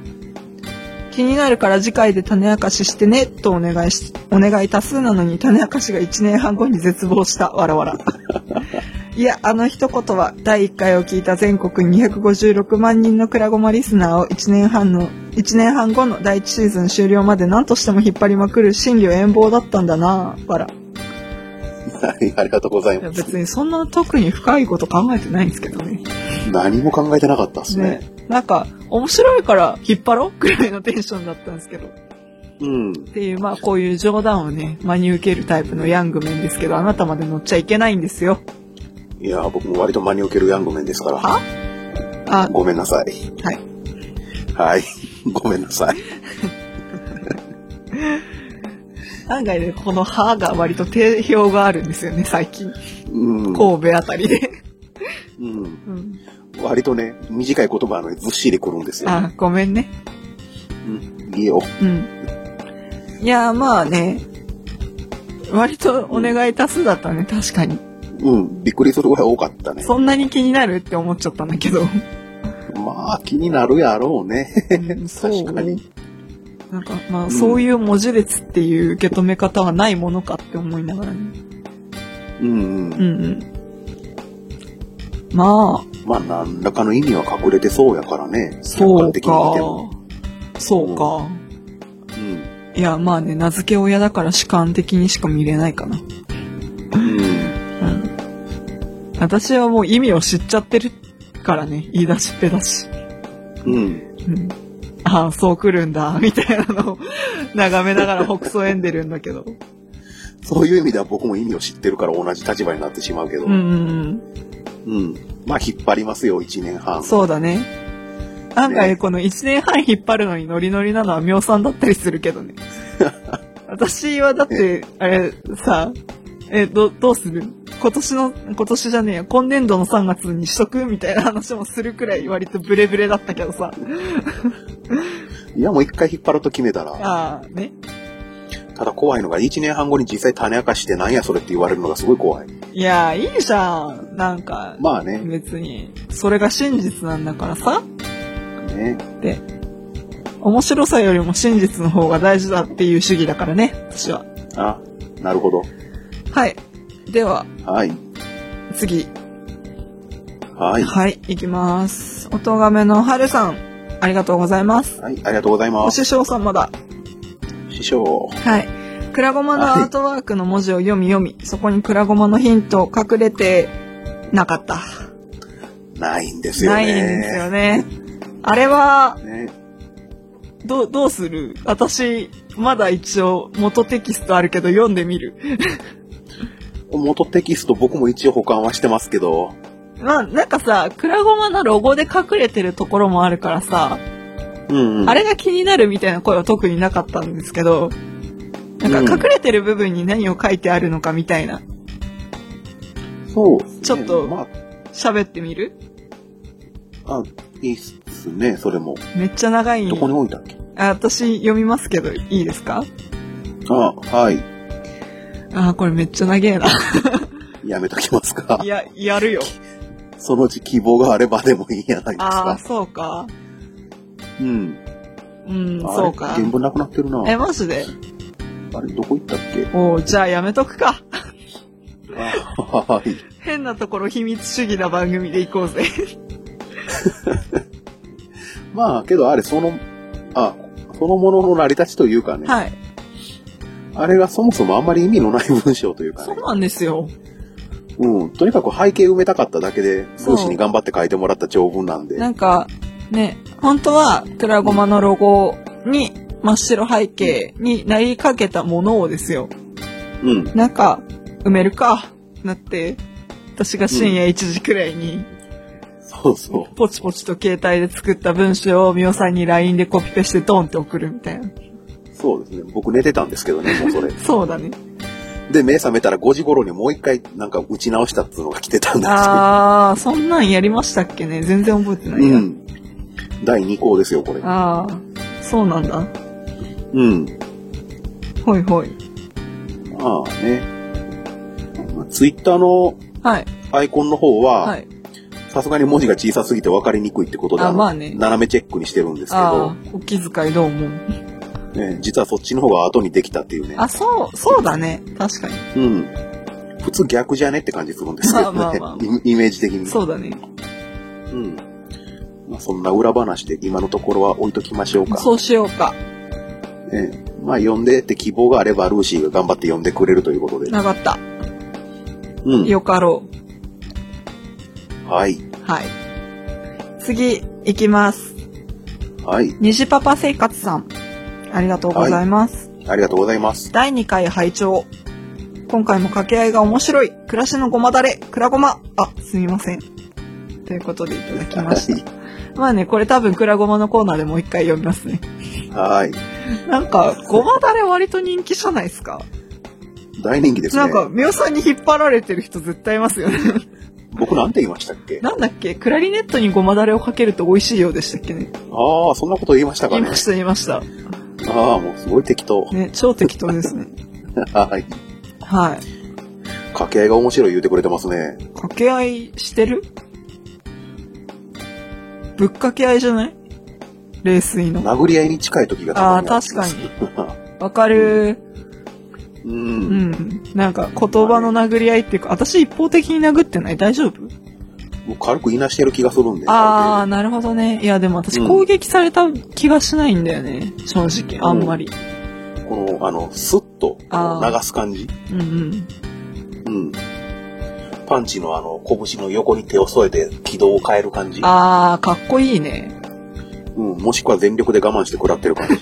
気になるから次回で種明かししてね、とお願いし、お願い多数なのに種明かしが1年半後に絶望した。わらわら。*laughs* いや、あの一言は、第1回を聞いた全国256万人のクラゴマリスナーを1年半の、1年半後の第1シーズン終了まで何としても引っ張りまくる真理遠望だったんだなわら。はい、ありがとうございます。別にそんな特に深いこと考えてないんですけどね。何も考えてなかったですね。ね。なんか、面白いから引っ張ろうくらいのテンションだったんですけど。うん。っていう、まあこういう冗談をね、真に受けるタイプのヤングメンですけど、あなたまで乗っちゃいけないんですよ。いや、僕も割と真に受けるヤングメンですから。は？あ、ごめんなさい。はい。はい。ごめんなさい。*laughs* 案外ね、この歯が割と定評があるんですよね、最近。うん。神戸あたりで。うん。うん。割とね、短い言葉なのにずっしりくるんですよ、あ、ごめんね。うん。いいよ。うん。いや、まあね、割とお願い多数だったね、確かに。うん。びっくりするぐらい多かったね。そんなに気になるって思っちゃったんだけど。*laughs* まあ、気になるやろうね。うんそう確かに。なんか、まあ、んそういう文字列っていう受け止め方はないものかって思いながらね。うんうん。うんうん。まあ、まあ、何らかの意味は隠れてそうやからね。そう客観的に見てかも。。そうか。うん。いや、まあね、名付け親だから主観的にしか見れないかな。うん。うん。私はもう意味を知っちゃってるからね、言い出しっぺだし。うん。うん。ああ、そう来るんだ、みたいなのを眺めながら北総んでるんだけど。そういう意味では僕も意味を知ってるから同じ立場になってしまうけど。うんうんうん。うん。まあ、引っ張りますよ、1年半。そうだね。案外この1年半引っ張るのにノリノリなのは妙さんだったりするけどね。*laughs* 私はだって、あれ、さ、え、ど、どうする？今年の、今年じゃねえや、今年度の3月にしとく？みたいな話もするくらい割とブレブレだったけどさ。いや、もう一回引っ張ると決めたら。ああ、ね。ただ怖いのが、1年半後に実際種明かしてなんやそれって言われるのがすごい怖い。いや、いいじゃん。なんか、まあね。別に、それが真実なんだからさ。ね。で、面白さよりも真実の方が大事だっていう主義だからね、私は。あ、なるほど。はい。では、はい。次。はい。はい、いきます。おとがめのはるさん、ありがとうございます。はい、ありがとうございおます。師匠様だ。師匠。はい。クラゴマのアートワークの文字を読み読み、そこにクラゴマのヒント隠れてなかった。ないんですよね。ないんですよね。あれは、ね。どう、どうする？私、まだ一応元テキストあるけど読んでみる。元テキスト僕も一応保管はしてますけど、まあ、なんかさ、クラゴマのロゴで隠れてるところもあるからさ、うん、うん。あれが気になるみたいな声は特になかったんですけど、なんか隠れてる部分に何を書いてあるのかみたいな、そうですね、ちょっとま喋ってみる？あ、あ、いいっすね、それも。めっちゃ長い。どこに置いたっけ？あ私読みますけど、いいですか？あ、はい。あー、これめっちゃ長えな。*laughs* やめときますかい。や、やるよ。そのうち希望があればでもいいんじゃないですああ、か。そうか。うん。うん、そうか。原文なくなってるな。え、マジで？あれ、どこ行ったっけ？おうじゃあやめとくか。あはい。変なところ秘密主義な番組で行こうぜ。*laughs* まあ、けどあれ、その、あ、そのものの成り立ちというかね、はい。あれがそもそもあんまり意味のない文章というかね、そうなんですよ。うん、とにかく背景埋めたかっただけで、そう文子に頑張って書いてもらった長文なんで、なんか、ね、本当は、クラゴマのロゴに、真っ白背景になりかけたものをですよ。うん、なんか、埋めるか、なって、私が深夜1時くらいに、そうそう。ポチポチと携帯で作った文章をミオさんに LINE でコピペしてドンって送るみたいな。そうですね。僕寝てたんですけどね、もうそれ。*laughs* そうだね。で、目覚めたら5時頃にもう一回なんか打ち直したっていうのが来てたんですよ。あー、そんなんやりましたっけね全然覚えてないや。うん。第2項ですよ、これ。あー、そうなんだ。うん。ほいほい。まあね。ツイッターのはい。アイコンの方は、はいさすがに文字が小さすぎて分かりにくいってことで、のあまあね斜めチェックにしてるんですけあど、ー、お気遣いどうも。ね、実はそっちの方が後にできたっていうね。あ、そう、そうだね。確かに。うん。普通逆じゃねって感じするんですけどね。*laughs* まあまあまあイイメージ的に。そうだね。うん。まあ、そんな裏話で今のところは置いときましょうか。そうしようか。ね、まあ、呼んでって希望があれば、ルーシーが頑張って呼んでくれるということで。なかった。うん。よかろはい。う。はい。次、行きます。はい。虹パパ生活さん。ありがとうございます。ありがとうございます。第2回拝聴今回も掛け合いが面白い。暮らしのごまだれ、くらごま。あ、すみません。ということでいただきました。まあね、これ多分くらごまのコーナーでもう一回読みますね。はい。なんか、ごまだれ割と人気じゃないですか。大人気ですね。なんか、みおさんに引っ張られてる人絶対いますよね。僕なんて言いましたっけ？なんだっけ？クラリネットにごまだれをかけると美味しいようでしたっけね。ああ、そんなこと言いましたかね言いま。した、言いました。ああ、もうすごい適当。ね、超適当ですね。*laughs* はい。はい。掛け合いが面白い言うてくれてますね。掛け合いしてる？ぶっかけ合いじゃない？冷水の。殴り合いに近い時がああ、たまに確かに。*laughs* わかる。う。うんん。なんか言葉の殴り合いっていうか、私一方的に殴ってない？大丈夫？もう軽くいなしてる気がするんで。ああ、なるほどね。いや、でも私うん攻撃された気がしないんだよね。正直、あんまり。この、あの、スッと流す感じ。うんうん。うん。パンチのあの、拳の横に手を添えて軌道を変える感じ。ああ、かっこいいね。うん。もしくは全力で我慢して食らってる感じ。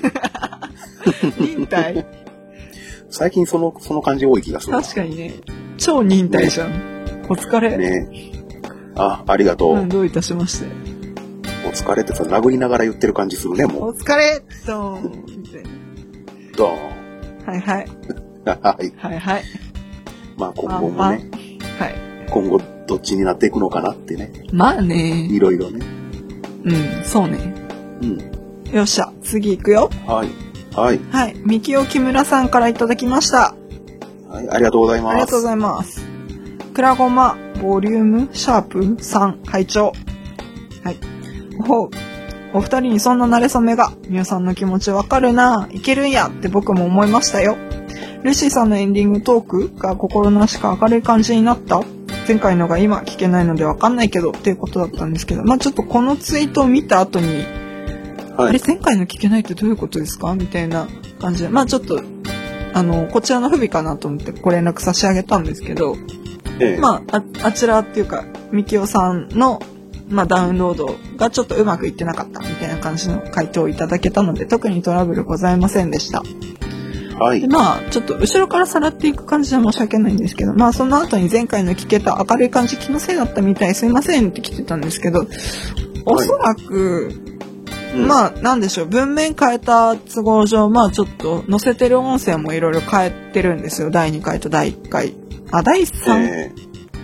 忍耐最近その、その感じ多い気がする。確かにね。超忍耐じゃん。お疲れ。ねあ、ありがとう。うん、どういたしまして。お疲れってさ、殴りながら言ってる感じするね、もお疲れドーンみたいな。う？ドーはいはい。ン。はい。はいはい。まあ今。後もね、はい。今後どっちになっていくのかなってね。まあね。いろいろね。うん、そうね。うん。よっしゃ、次行くよ。はい。はい。はい。みきお木村さんからいただきました。はい。ありがとうございます。ありがとうございます。くらごま、ボリューム、シャープ3、会長。はい。ほう。お二人にそんな慣れ初めが、みおさんの気持ちわかるな、いけるんやって僕も思いましたよ。ルシーさんのエンディングトークが心なしか明るい感じになった前回のが今聞けないのでわかんないけどっていうことだったんですけど、まあちょっとこのツイートを見た後に、はいあれ。前回の聞けないってどういうことですか？みたいな感じで、まあちょっと、あの、こちらの不備かなと思ってご連絡差し上げたんですけど、ええまあ、ああちらっていうか、みきおさんの、まあ、ダウンロードがちょっとうまくいってなかったみたいな感じの回答をいただけたので、特にトラブルございませんでした。はい。でまあ、ちょっと後ろからさらっていく感じで申し訳ないんですけど、まあ、その後に前回の聞けた明るい感じ気のせいだったみたいすいませんって来てたんですけど、おそらく、うんまあ、なんでしょう、文面変えた都合上、まあちょっと載せてる音声もいろいろ変えてるんですよ。第2回と第1回。あ、第3え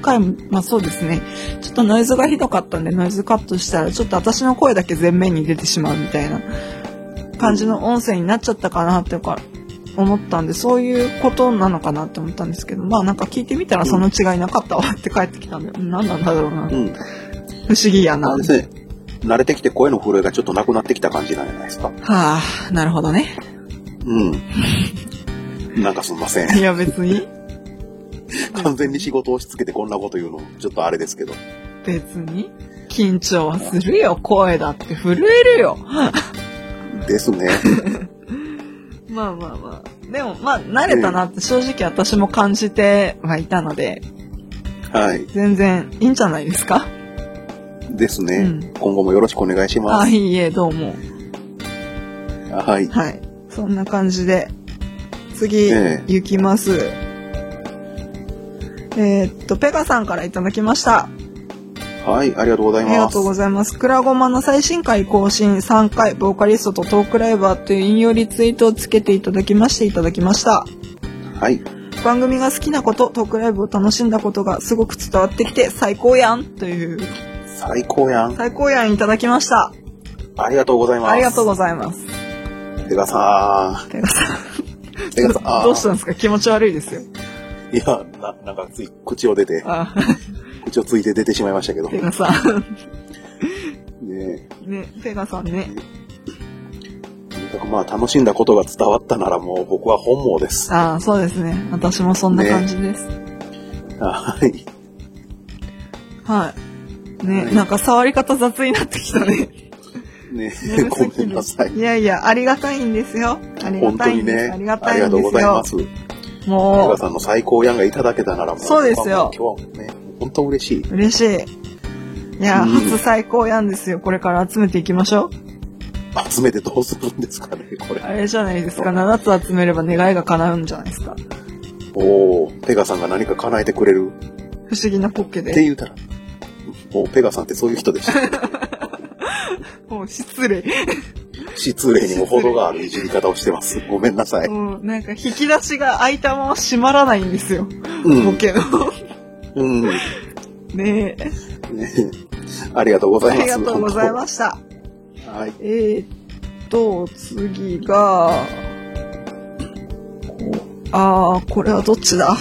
回も、まあそうですね。ちょっとノイズがひどかったんで、ノイズカットしたら、ちょっと私の声だけ前面に出てしまうみたいな感じの音声になっちゃったかなっていうか、思ったんで、そういうことなのかなって思ったんですけど、まあなんか聞いてみたらその違いなかったわって帰ってきたんで、うん、何なんだろうな。うん。不思議やな。慣れてきて声の震えがちょっとなくなってきた感じなんじゃないですか。はあ、なるほどね。うん。なんかすんません。いや別に、*laughs* 完全に仕事を押し付けてこんなこと言うの、ちょっとあれですけど。別に。緊張はするよ、声だって震えるよ。ですね。*laughs* まあまあまあ。でもまあ慣れたなって正直私も感じてはいたので、はい。全然いいんじゃないですか？ですね、うん今後もよろしくお願いしまあ、す。いいえ、どうも。はい。はい。そんな感じで、次、ええ行きます。えーっと、ペガさんからいただきました。はい、ありがとうございます。ありがとうございます。クラゴマの最新回更新3回、ボーカリストとトークライバーという引用リツイートをつけていただきましていただきました。はい。番組が好きなこと、トークライブを楽しんだことがすごく伝わってきて最高やんという、最高やん。最高やんいただきました。ありがとうございます。ありがとうございます。ペガさペガさん。ん。ペガさん。どうしたんですか？気持ち悪いですよ。いや、な、なんかつい口を出て、あ、口をついて出てしまいましたけど。ペガさん。ねね、ペガさんね。とにかくまあ楽しんだことが伝わったならもう僕は本望です。ああ、そうですね。私もそんな感じです。はい。はい。ね、はいなんか触り方雑になってきたね。ねねごめんなさい。いやいや、ありがたいんですよ。ありが本当にたいんです。ね。ありがたありがとういんですよございま。す。ペもガさんの最高やんがいただけたならもう。そうですよ僕はもう今日はね、本当嬉しい。う、嬉しい。いや、うん初最高やんですよ。これから集めていきましょう。集めてどうするんですかね、これ。あれじゃないですか。7つ集めれば願いが叶うんじゃないですか。おおペガさんが何か叶えてくれる？不思議なポッケってで。言うたら。おペガさんってそういう人でした。*laughs* もう失礼。失礼にも程があるいじり方をしてます。ごめんなさい。もうなんか引き出しが開いたまま閉まらないんですよ。うんポッケの。うん。ねねえ。ありがとうござあいます。りがとうございました。す。はい。えー、っと、次が、あー、これはどっちだ？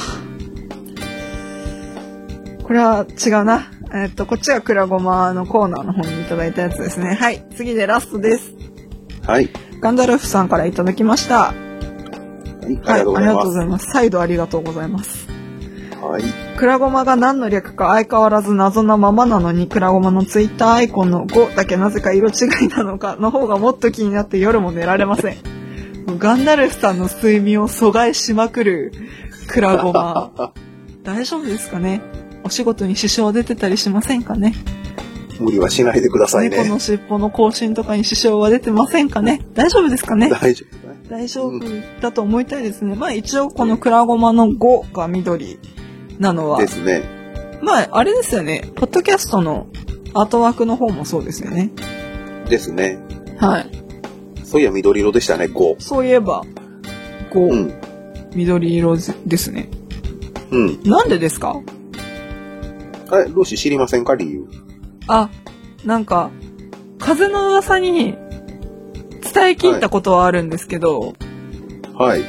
これは違うな。えーっと、こっちがクラゴマのコーナーの方にいただいたやつですね。はい。次でラストです。はい。ガンダルフさんからいただきました。はい。あはい。りがとうございます。再度ありがとうございます。はい。クラゴマが何の略か相変わらず謎なままなのに、クラゴマのツイッターアイコンの5だけなぜか色違いなのかの方がもっと気になって夜も寝られません。ガンダルフさんの睡眠を阻害しまくるクラゴマ。*laughs* 大丈夫ですかね？お仕事に支障出てたりしませんかね？無理はしないでくださいね。猫の尻尾の更新とかに支障は出てませんかね？大丈夫ですかね？大丈夫。大丈夫だと思いたいですね。まあ一応このクラゴマの5が緑なのはで、すね。まあ、あれですよね。ポッドキャストのアートワークの方もそうですよね。ですね。はい。そういや緑色でしたね、5。そういえば、こう、うん。緑色ですね。うん。なんでですか？あれ、ロシ知りませんか理由？あ、なんか、風の噂に伝え聞いたことはあるんですけど、はい。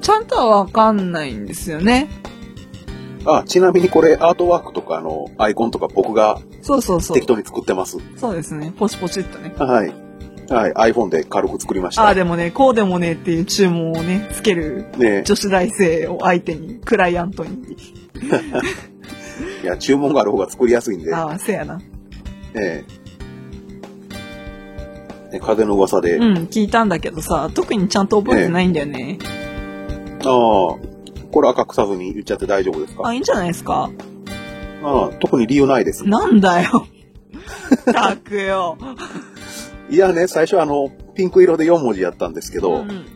ちゃんとはわかんないんですよね。あ、ちなみにこれアートワークとかのアイコンとか僕がそうそうそう適。当に作ってます？そうですね。ポチポチっとね。はい。はい。iPhone で軽く作りました。ああ、でもね、こうでもねっていう注文をね、つけるね女子大生を相手に、クライアントに。*laughs* いや、注文がある方が作りやすいんで。ああ、せやな。ええね風の噂で、うん、聞いたんだけどさ、特にちゃんと覚えてないんだよね。ああ、これ赤くさずに言っちゃって大丈夫ですか？あ、いいんじゃないですか？ああ特に理由ないです。なんだよ。たくよ。いやね、最初あの、ピンク色で4文字やったんですけど、うん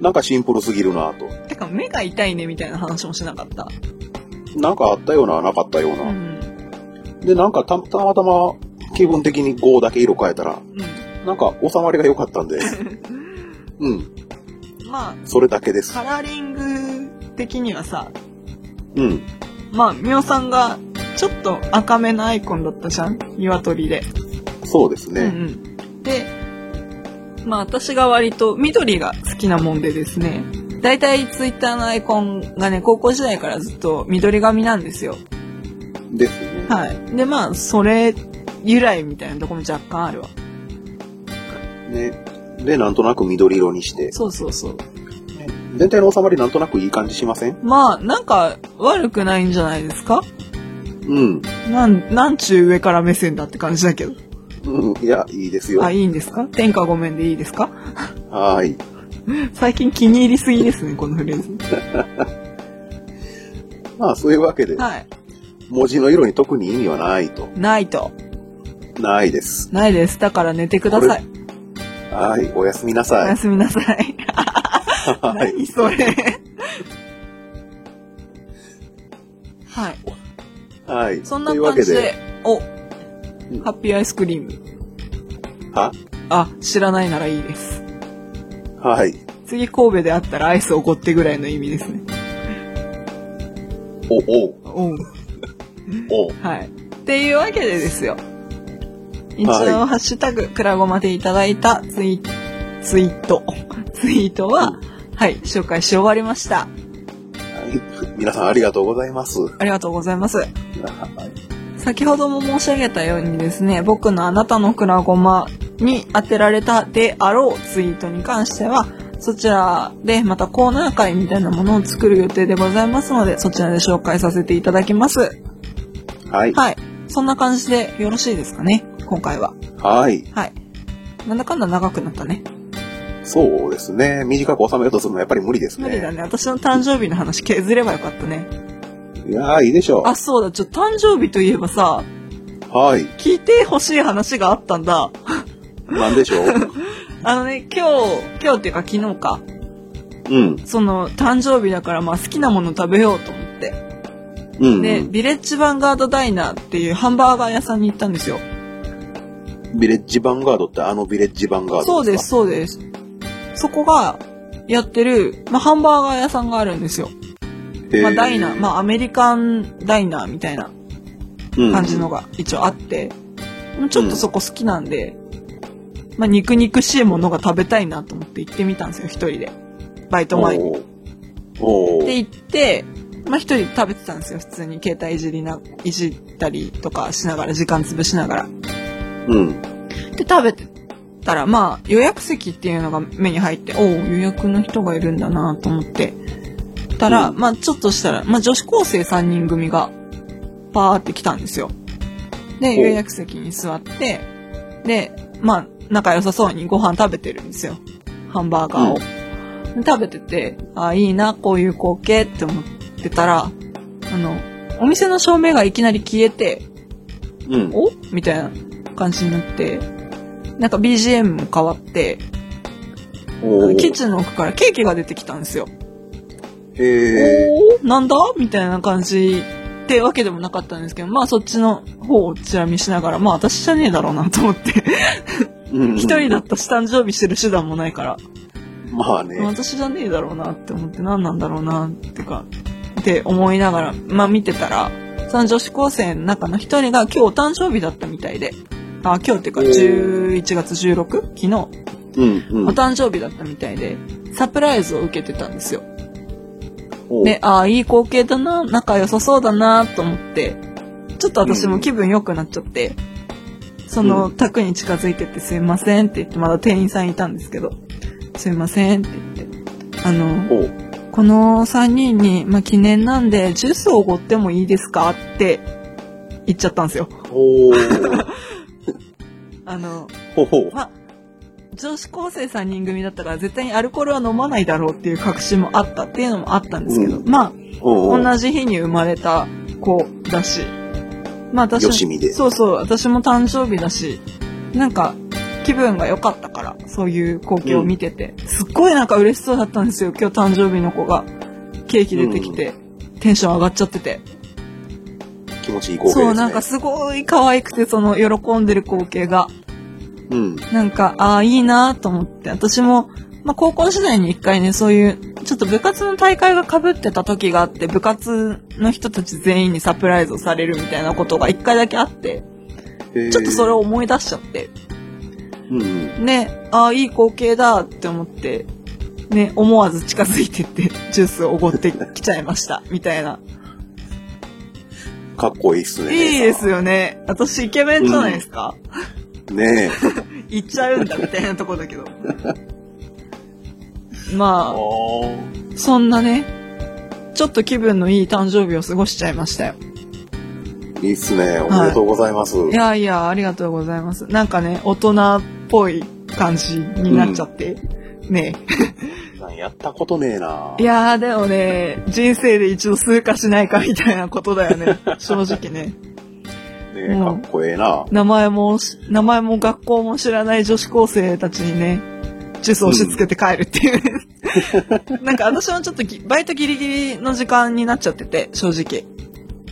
なんかシンプルすぎるなと。てか、目が痛いねみたいな話もしなかった。なんかあったような、なかったような。うん。で、なんかたたまたま気分的に5だけ色変えたら、うなんか収まりが良かったんで、*laughs* うん、ん。まそれだけですあ、。カラーリング的にはさ、うん。まあ、みおさんがちょっと赤めのアイコンだったじゃん？鶏で。そうですね。うんうん。で、まあ私が割と緑が好きなもんでですね、だいたいツイッターのアイコンがね、高校時代からずっと緑髪なんですよ。ですね。はい。で、まあ、それ由来みたいなとこも若干あるわ。ね。で、なんとなく緑色にして。そうそうそう。ね全体の収まりなんとなくいい感じしません？まあ、なんか悪くないんじゃないですか？うん。なん、なんちゅう上から目線だって感じだけど。うん。いや、いいですよ。あ、いいんですか？天下ごめんでいいですか？*laughs* はーい。*laughs* 最近気に入りすぎですね、このフレーズ。*laughs* まあ、そういうわけで、はい。文字の色に特に意味はないと。ないと。ないです。ないです。だから寝てください。はい。おやすみなおさい。やすみなさい。*laughs* はい。何それ。はい。はい。そんなというわけ感じで、お、うんハッピーアイスクリーム。は？あ、知らないならいいです。はい。次神戸で会ったらアイスおごってぐらいの意味ですね。お、お、おうお。はい。っていうわけでですよ。一応、はいハッシュタグ、くらごまでいただいたツイツイート、ツイートは、はい、紹介し終わりました。はい。皆さんありがとうございます。ありがとうございます。はい。先ほども申し上げたようにですね、僕のあなたのくらごまに当てられたであろうツイートに関しては、そちらでまたコーナー会みたいなものを作る予定でございますので、そちらで紹介させていただきます。はい。はい。そんな感じでよろしいですかね、今回は。はい。はい。なんだかんだ長くなったね。そうですね。短く収めようとするのはやっぱり無理ですね。無理だね。私の誕生日の話削ればよかったね。いやー、いいでしょあ、そうだ、ちょ、誕生日といえばさ、う。はい。聞いてほしい話があったんだ。なんでしょう？*laughs* あのね、今日、今日っていうか昨日か。うん。その、誕生日だからまあ好きなもの食べようと思って。うん。で、ビレッジヴァンガードダイナーっていうハンバーガー屋さんに行ったんですよ。ビレッジヴァンガードってあのビレッジヴァンガードそうです、かそうです。そこがやってる、まあハンバーガー屋さんがあるんですよ。まあダイナー、まあアメリカンダイナーみたいな感じのが一応あって、ちょっとそこ好きなんで、まあ肉肉しいものが食べたいなと思って行ってみたんですよ、一人で。バイト前に。で行って、まあ一人で食べてたんですよ、普通に携帯いじりな、いじったりとかしながら、時間潰しながら。うん。で、食べてたら、まあ予約席っていうのが目に入って、おお予約の人がいるんだなと思って。たら、うんまあちょっとしたら、まあ女子高生3人組が、パーって来たんですよ。で、お予約席に座って、で、まあ仲良さそうにご飯食べてるんですよ。ハンバーガーを。で食べてて、あ、いいな、こういう光景って思ってたら、あの、お店の照明がいきなり消えて、うん。お？みたいな感じになって、なんか BGM も変わって、キッチンの奥からケーキが出てきたんですよ。へーおーなんだ？みたいな感じってわけでもなかったんですけど、まあそっちの方をチラ見しながら、まあ私じゃねえだろうなと思って、うん一人だったし誕生日してる手段もないから、まあね。私じゃねえだろうなって思って何なんだろうなってかって思いながらまあ見てたらその女子高生の中の一人が今日お誕生日だったみたいで。あ今日っていうかおー。11月 16? 昨日。うんうん。お誕生日だったみたいでサプライズを受けてたんですよ。でああいい光景だな仲良さそうだなと思って。ちょっと私も気分良くなっちゃって、その宅に近づいてってすいませんって言ってまだ店員さんいたんですけどすいませんって言ってあのこの3人に、まあ、記念なんで、ジュースをおごってもいいですかって言っちゃったんですよ。*laughs* あの、ほほまあ、女子高生3人組だったから絶対にアルコールは飲まないだろうっていう確信もあったっていうのもあったんですけど、うまあ、同じ日に生まれた子だし、まあ私よしみでそうそう、私も誕生日だし、なんか気分が良かったから、そういう光景を見てて、すっごいなんか嬉しそうだったんですよ、今日誕生日の子が。ケーキ出てきて、テンション上がっちゃってて。気持ちいい光景ですね。そう、なんかすごい可愛くて、その喜んでる光景が。うん。なんか、ああ、いいなと思って、私も、まあ、高校時代に一回ね、そういう、ちょっと部活の大会が被ってた時があって、部活の人たち全員にサプライズをされるみたいなことが一回だけあって、ちょっとそれを。を思い出しちゃって。うんうん。ね、ああ、いい光景だって思って、ね、思わず近づいてって、*laughs* ジュースをおごってきちゃいました、みたいな。かっこいいっすね。いいですよね。私、イケメンじゃないですか、ねえ。*laughs* 行っちゃうんだ、みたいなとこだけど。まあ、そんなね、ちょっと気分のいい誕生日を過ごしちゃいましたよ。いいっすね。おめでとうございます。いやいや、ありがとうございます。なんかね、大人っぽい感じになっちゃって。ねなんやったことねえな。いやーでもね、人生で一度数かしないかみたいなことだよね。*laughs* 正直ね。ねえ、かっこええな。名前も、名前も学校も知らない女子高生たちにね、ジュースを押し付けて帰るっていうね。なんか私もちょっとぎバイトギリギリの時間になっちゃってて、正直。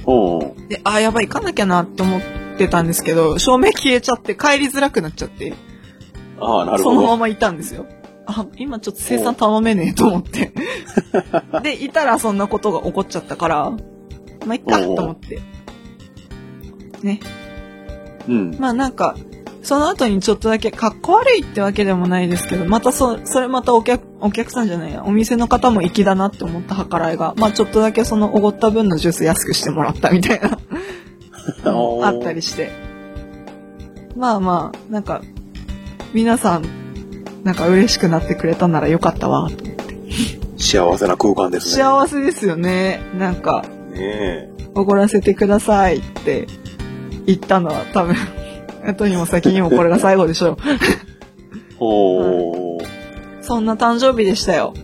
うん。で、あーやばい、行かなきゃなって思ってたんですけど、照明消えちゃって帰りづらくなっちゃって、ああ、なるほど。そのままいたんですよ。あ、今ちょっと生産頼めねえと思って。*laughs* で、いたらそんなことが起こっちゃったから、まあ、いっかと思って。ね。うん。まあなんか、その後にちょっとだけ、かっこ悪いってわけでもないですけど、またそ、それまたお客、お客さんじゃないや、お店の方も粋だなって思った計らいが、まあちょっとだけそのおごった分のジュース安くしてもらったみたいな、あったりして。まあまあ、なんか、皆さん、なんか嬉しくなってくれたならよかったわ、と幸せな空間ですね。幸せですよね。なんか、ねえ。おごらせてくださいって言ったのは多分、後にも先にもこれが最後でしょう。*laughs* おー。そんな誕生日でしたよ。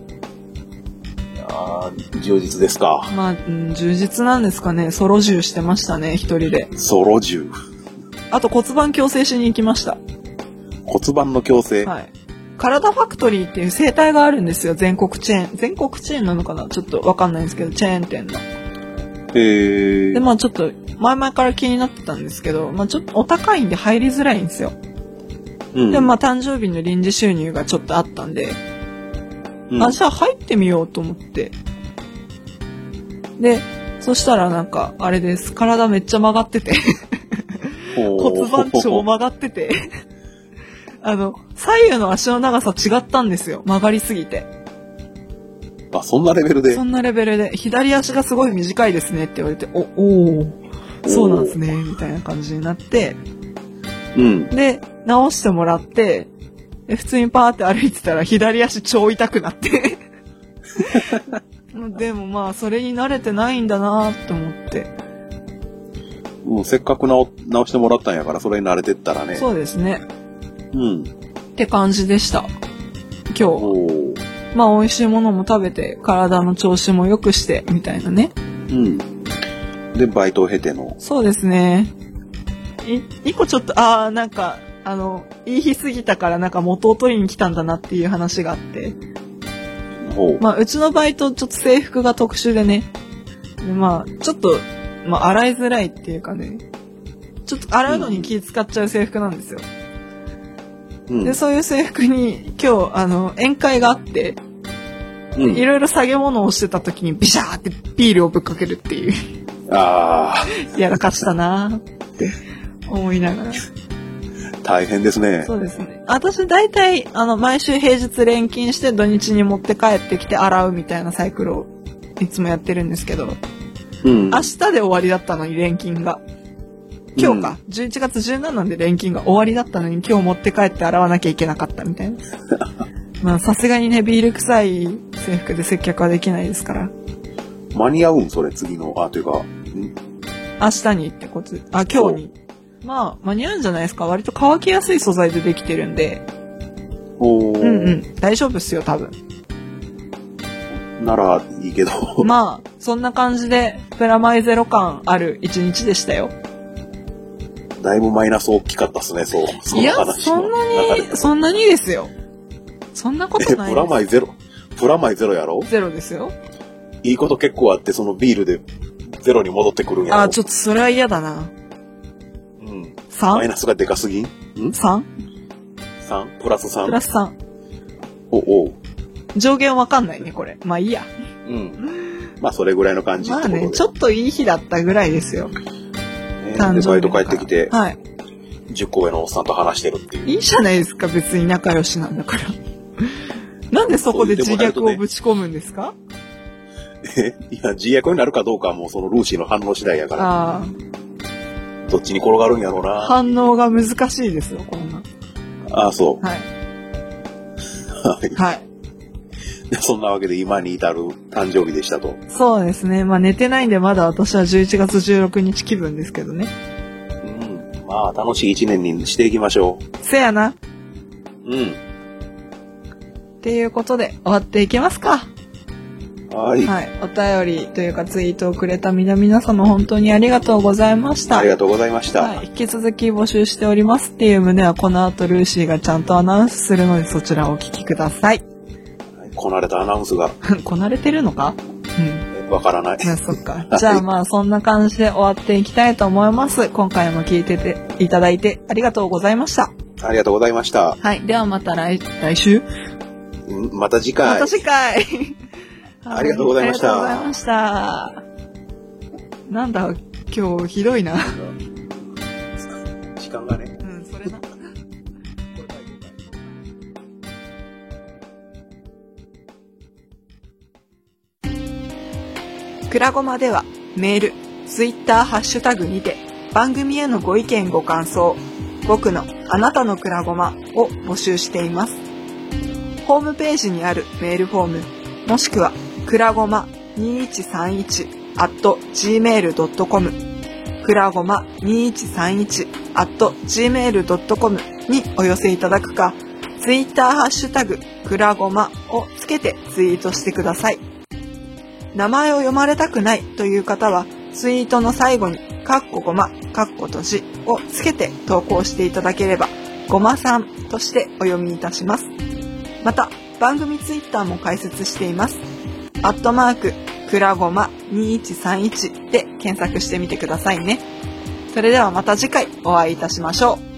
あー充実ですか。まあ、うん充実なんですかね。ソロ銃してましたね、一人で。ソロ銃。あと骨盤矯正しに行きました。骨盤の矯正。はい。体ファクトリーっていう生態があるんですよ、全国チェーン。全国チェーンなのかな？ちょっとわかんないんですけど、チェーン店の。で、まあちょっと、前々から気になってたんですけど、まあちょっとお高いんで入りづらいんですよ。うん、でもまあ誕生日の臨時収入がちょっとあったんで、うんあ、じゃあ入ってみようと思って。で、そしたらなんか、あれです。体めっちゃ曲がってて、骨盤超曲がってて、あの、左右の足の長さ違ったんですよ。曲がりすぎて。あ、そんなレベルでそ。んなレベルで、左足がすごい短いですねって言われて、お、おーそうなんですね、みたいな感じになって、うん。で、直してもらって、で普通にパーって歩いてたら左足超痛くなって。*laughs* でもまあ、それに慣れてないんだなって思って。もうせっかく直直してもらったんやから、それに慣れてったらね。そうですね。うん。って感じでした。今日。まあ、美味しいものも食べて、体の調子も良くして、みたいなね。うん。で、バイトを経ての。そうですね。い、一個ちょっと、ああ、なんか、あの、言い日すぎたからなんか元を取りに来たんだなっていう話があって。ほう。まあ、うちのバイト、ちょっと制服が特殊でね。でまあ、ちょっと、まあ、洗いづらいっていうかね。ちょっと洗うのに気使っちゃう制服なんですよ。うん。で、そういう制服に今日、あの、宴会があって、うんいろいろ下げ物をしてた時にビシャーってビールをぶっかけるっていう、あやらかしたなーって思いながら。あ、大変ですね。そうですね。私大体、あの、毎週平日連勤して土日に持って帰ってきて洗うみたいなサイクルをいつもやってるんですけど、うん。明日で終わりだったのに連勤が。今日か、11月17で連勤が終わりだったのに今日持って帰って洗わなきゃいけなかったみたいな。*laughs* まあさすがにね、ビール臭い制服で接客はできないですから。間に合うんそれ、次の。あ、というか、ん明日にってことあ、今日に。まあ、間に合うんじゃないですか。割と乾きやすい素材でできてるんで。おーうんうん。大丈夫っすよ、多分。ならいいけど。*laughs* まあ、そんな感じで、プラマイゼロ感ある一日でしたよ。だいぶマイナス大きかったっすね、そう。そいや、そんなに、そんなにですよ。そんなことえ、ないプラマイゼロ、プラマイゼロやろ？ゼロですよ。いいこと結構あって、そのビールでゼロに戻ってくるんやろ？あ、ちょっとそれは嫌だな。うん。マイ 3?3? ナスがでかすぎ？ん？ん ?3? プラス 3? プラス3。お、おう。上限わかんないね、これ。まあいいや。うん。まあ、それぐらいの感じまあね、ちょっといい日だったぐらいですよ。と、ね、誕生日で、バイト帰ってきて、はい。10個上のおっさんと話してるっていう。いいじゃないですか、別に仲良しなんだから。なんでそこで自虐をぶち込むんですか？え *laughs* いや、自虐になるかどうかはもうそのルーシーの反応次第やから、あどっちに転がるんやろうあ、な。反応が難しいですよ、こんな。ああ、そう。はい。はい *laughs* そんなわけで今に至る誕生日でしたと。そうですね。まあ寝てないんでまだ私は11月16日気分ですけどね。うん。まあ、楽しい一年にしていきましょせやな。う。うん。っていうことで終わっていきますか。はい。はい。お便りというかツイートをくれた皆々様本当にありがとうございました。ありがとうございました。はい。引き続き募集しておりますっていう旨はこの後ルーシーがちゃんとアナウンスするのでそちらをお聞きください。こなれたアナウンスが、*laughs* こなれてるのか？うん。えわからない。*laughs* ね、そっか。じゃあまあそんな感じで終わっていきたいと思います。今回も聞いてていただいてありがとうございました。ありがとうございました。はい。ではまた来、来週うんまた次回。また次回 *laughs* ありがとうございましたありがとうございました。なんだ、今日ひどいな。時間がね。うん、それな。くらごまではメール、ツイッター、ハッシュタグにて番組へのご意見ご感想、僕のあなたのくらごまを募集しています。ホームページにあるメールフォーム、もしくはくらごま2131 at gmail.com くらごま2131 at gmail.com にお寄せいただくか、ツイッターハッシュタグくらごまをつけてツイートしてください。名前を読まれたくないという方は、ツイートの最後に、かっこごま、かっことじをつけて投稿していただければ、ごまさんとしてお読みいたします。また、番組ツイッターも開設しています。アットマーク、くらごま2131で検索してみてくださいね。それではまた次回お会いいたしましょう。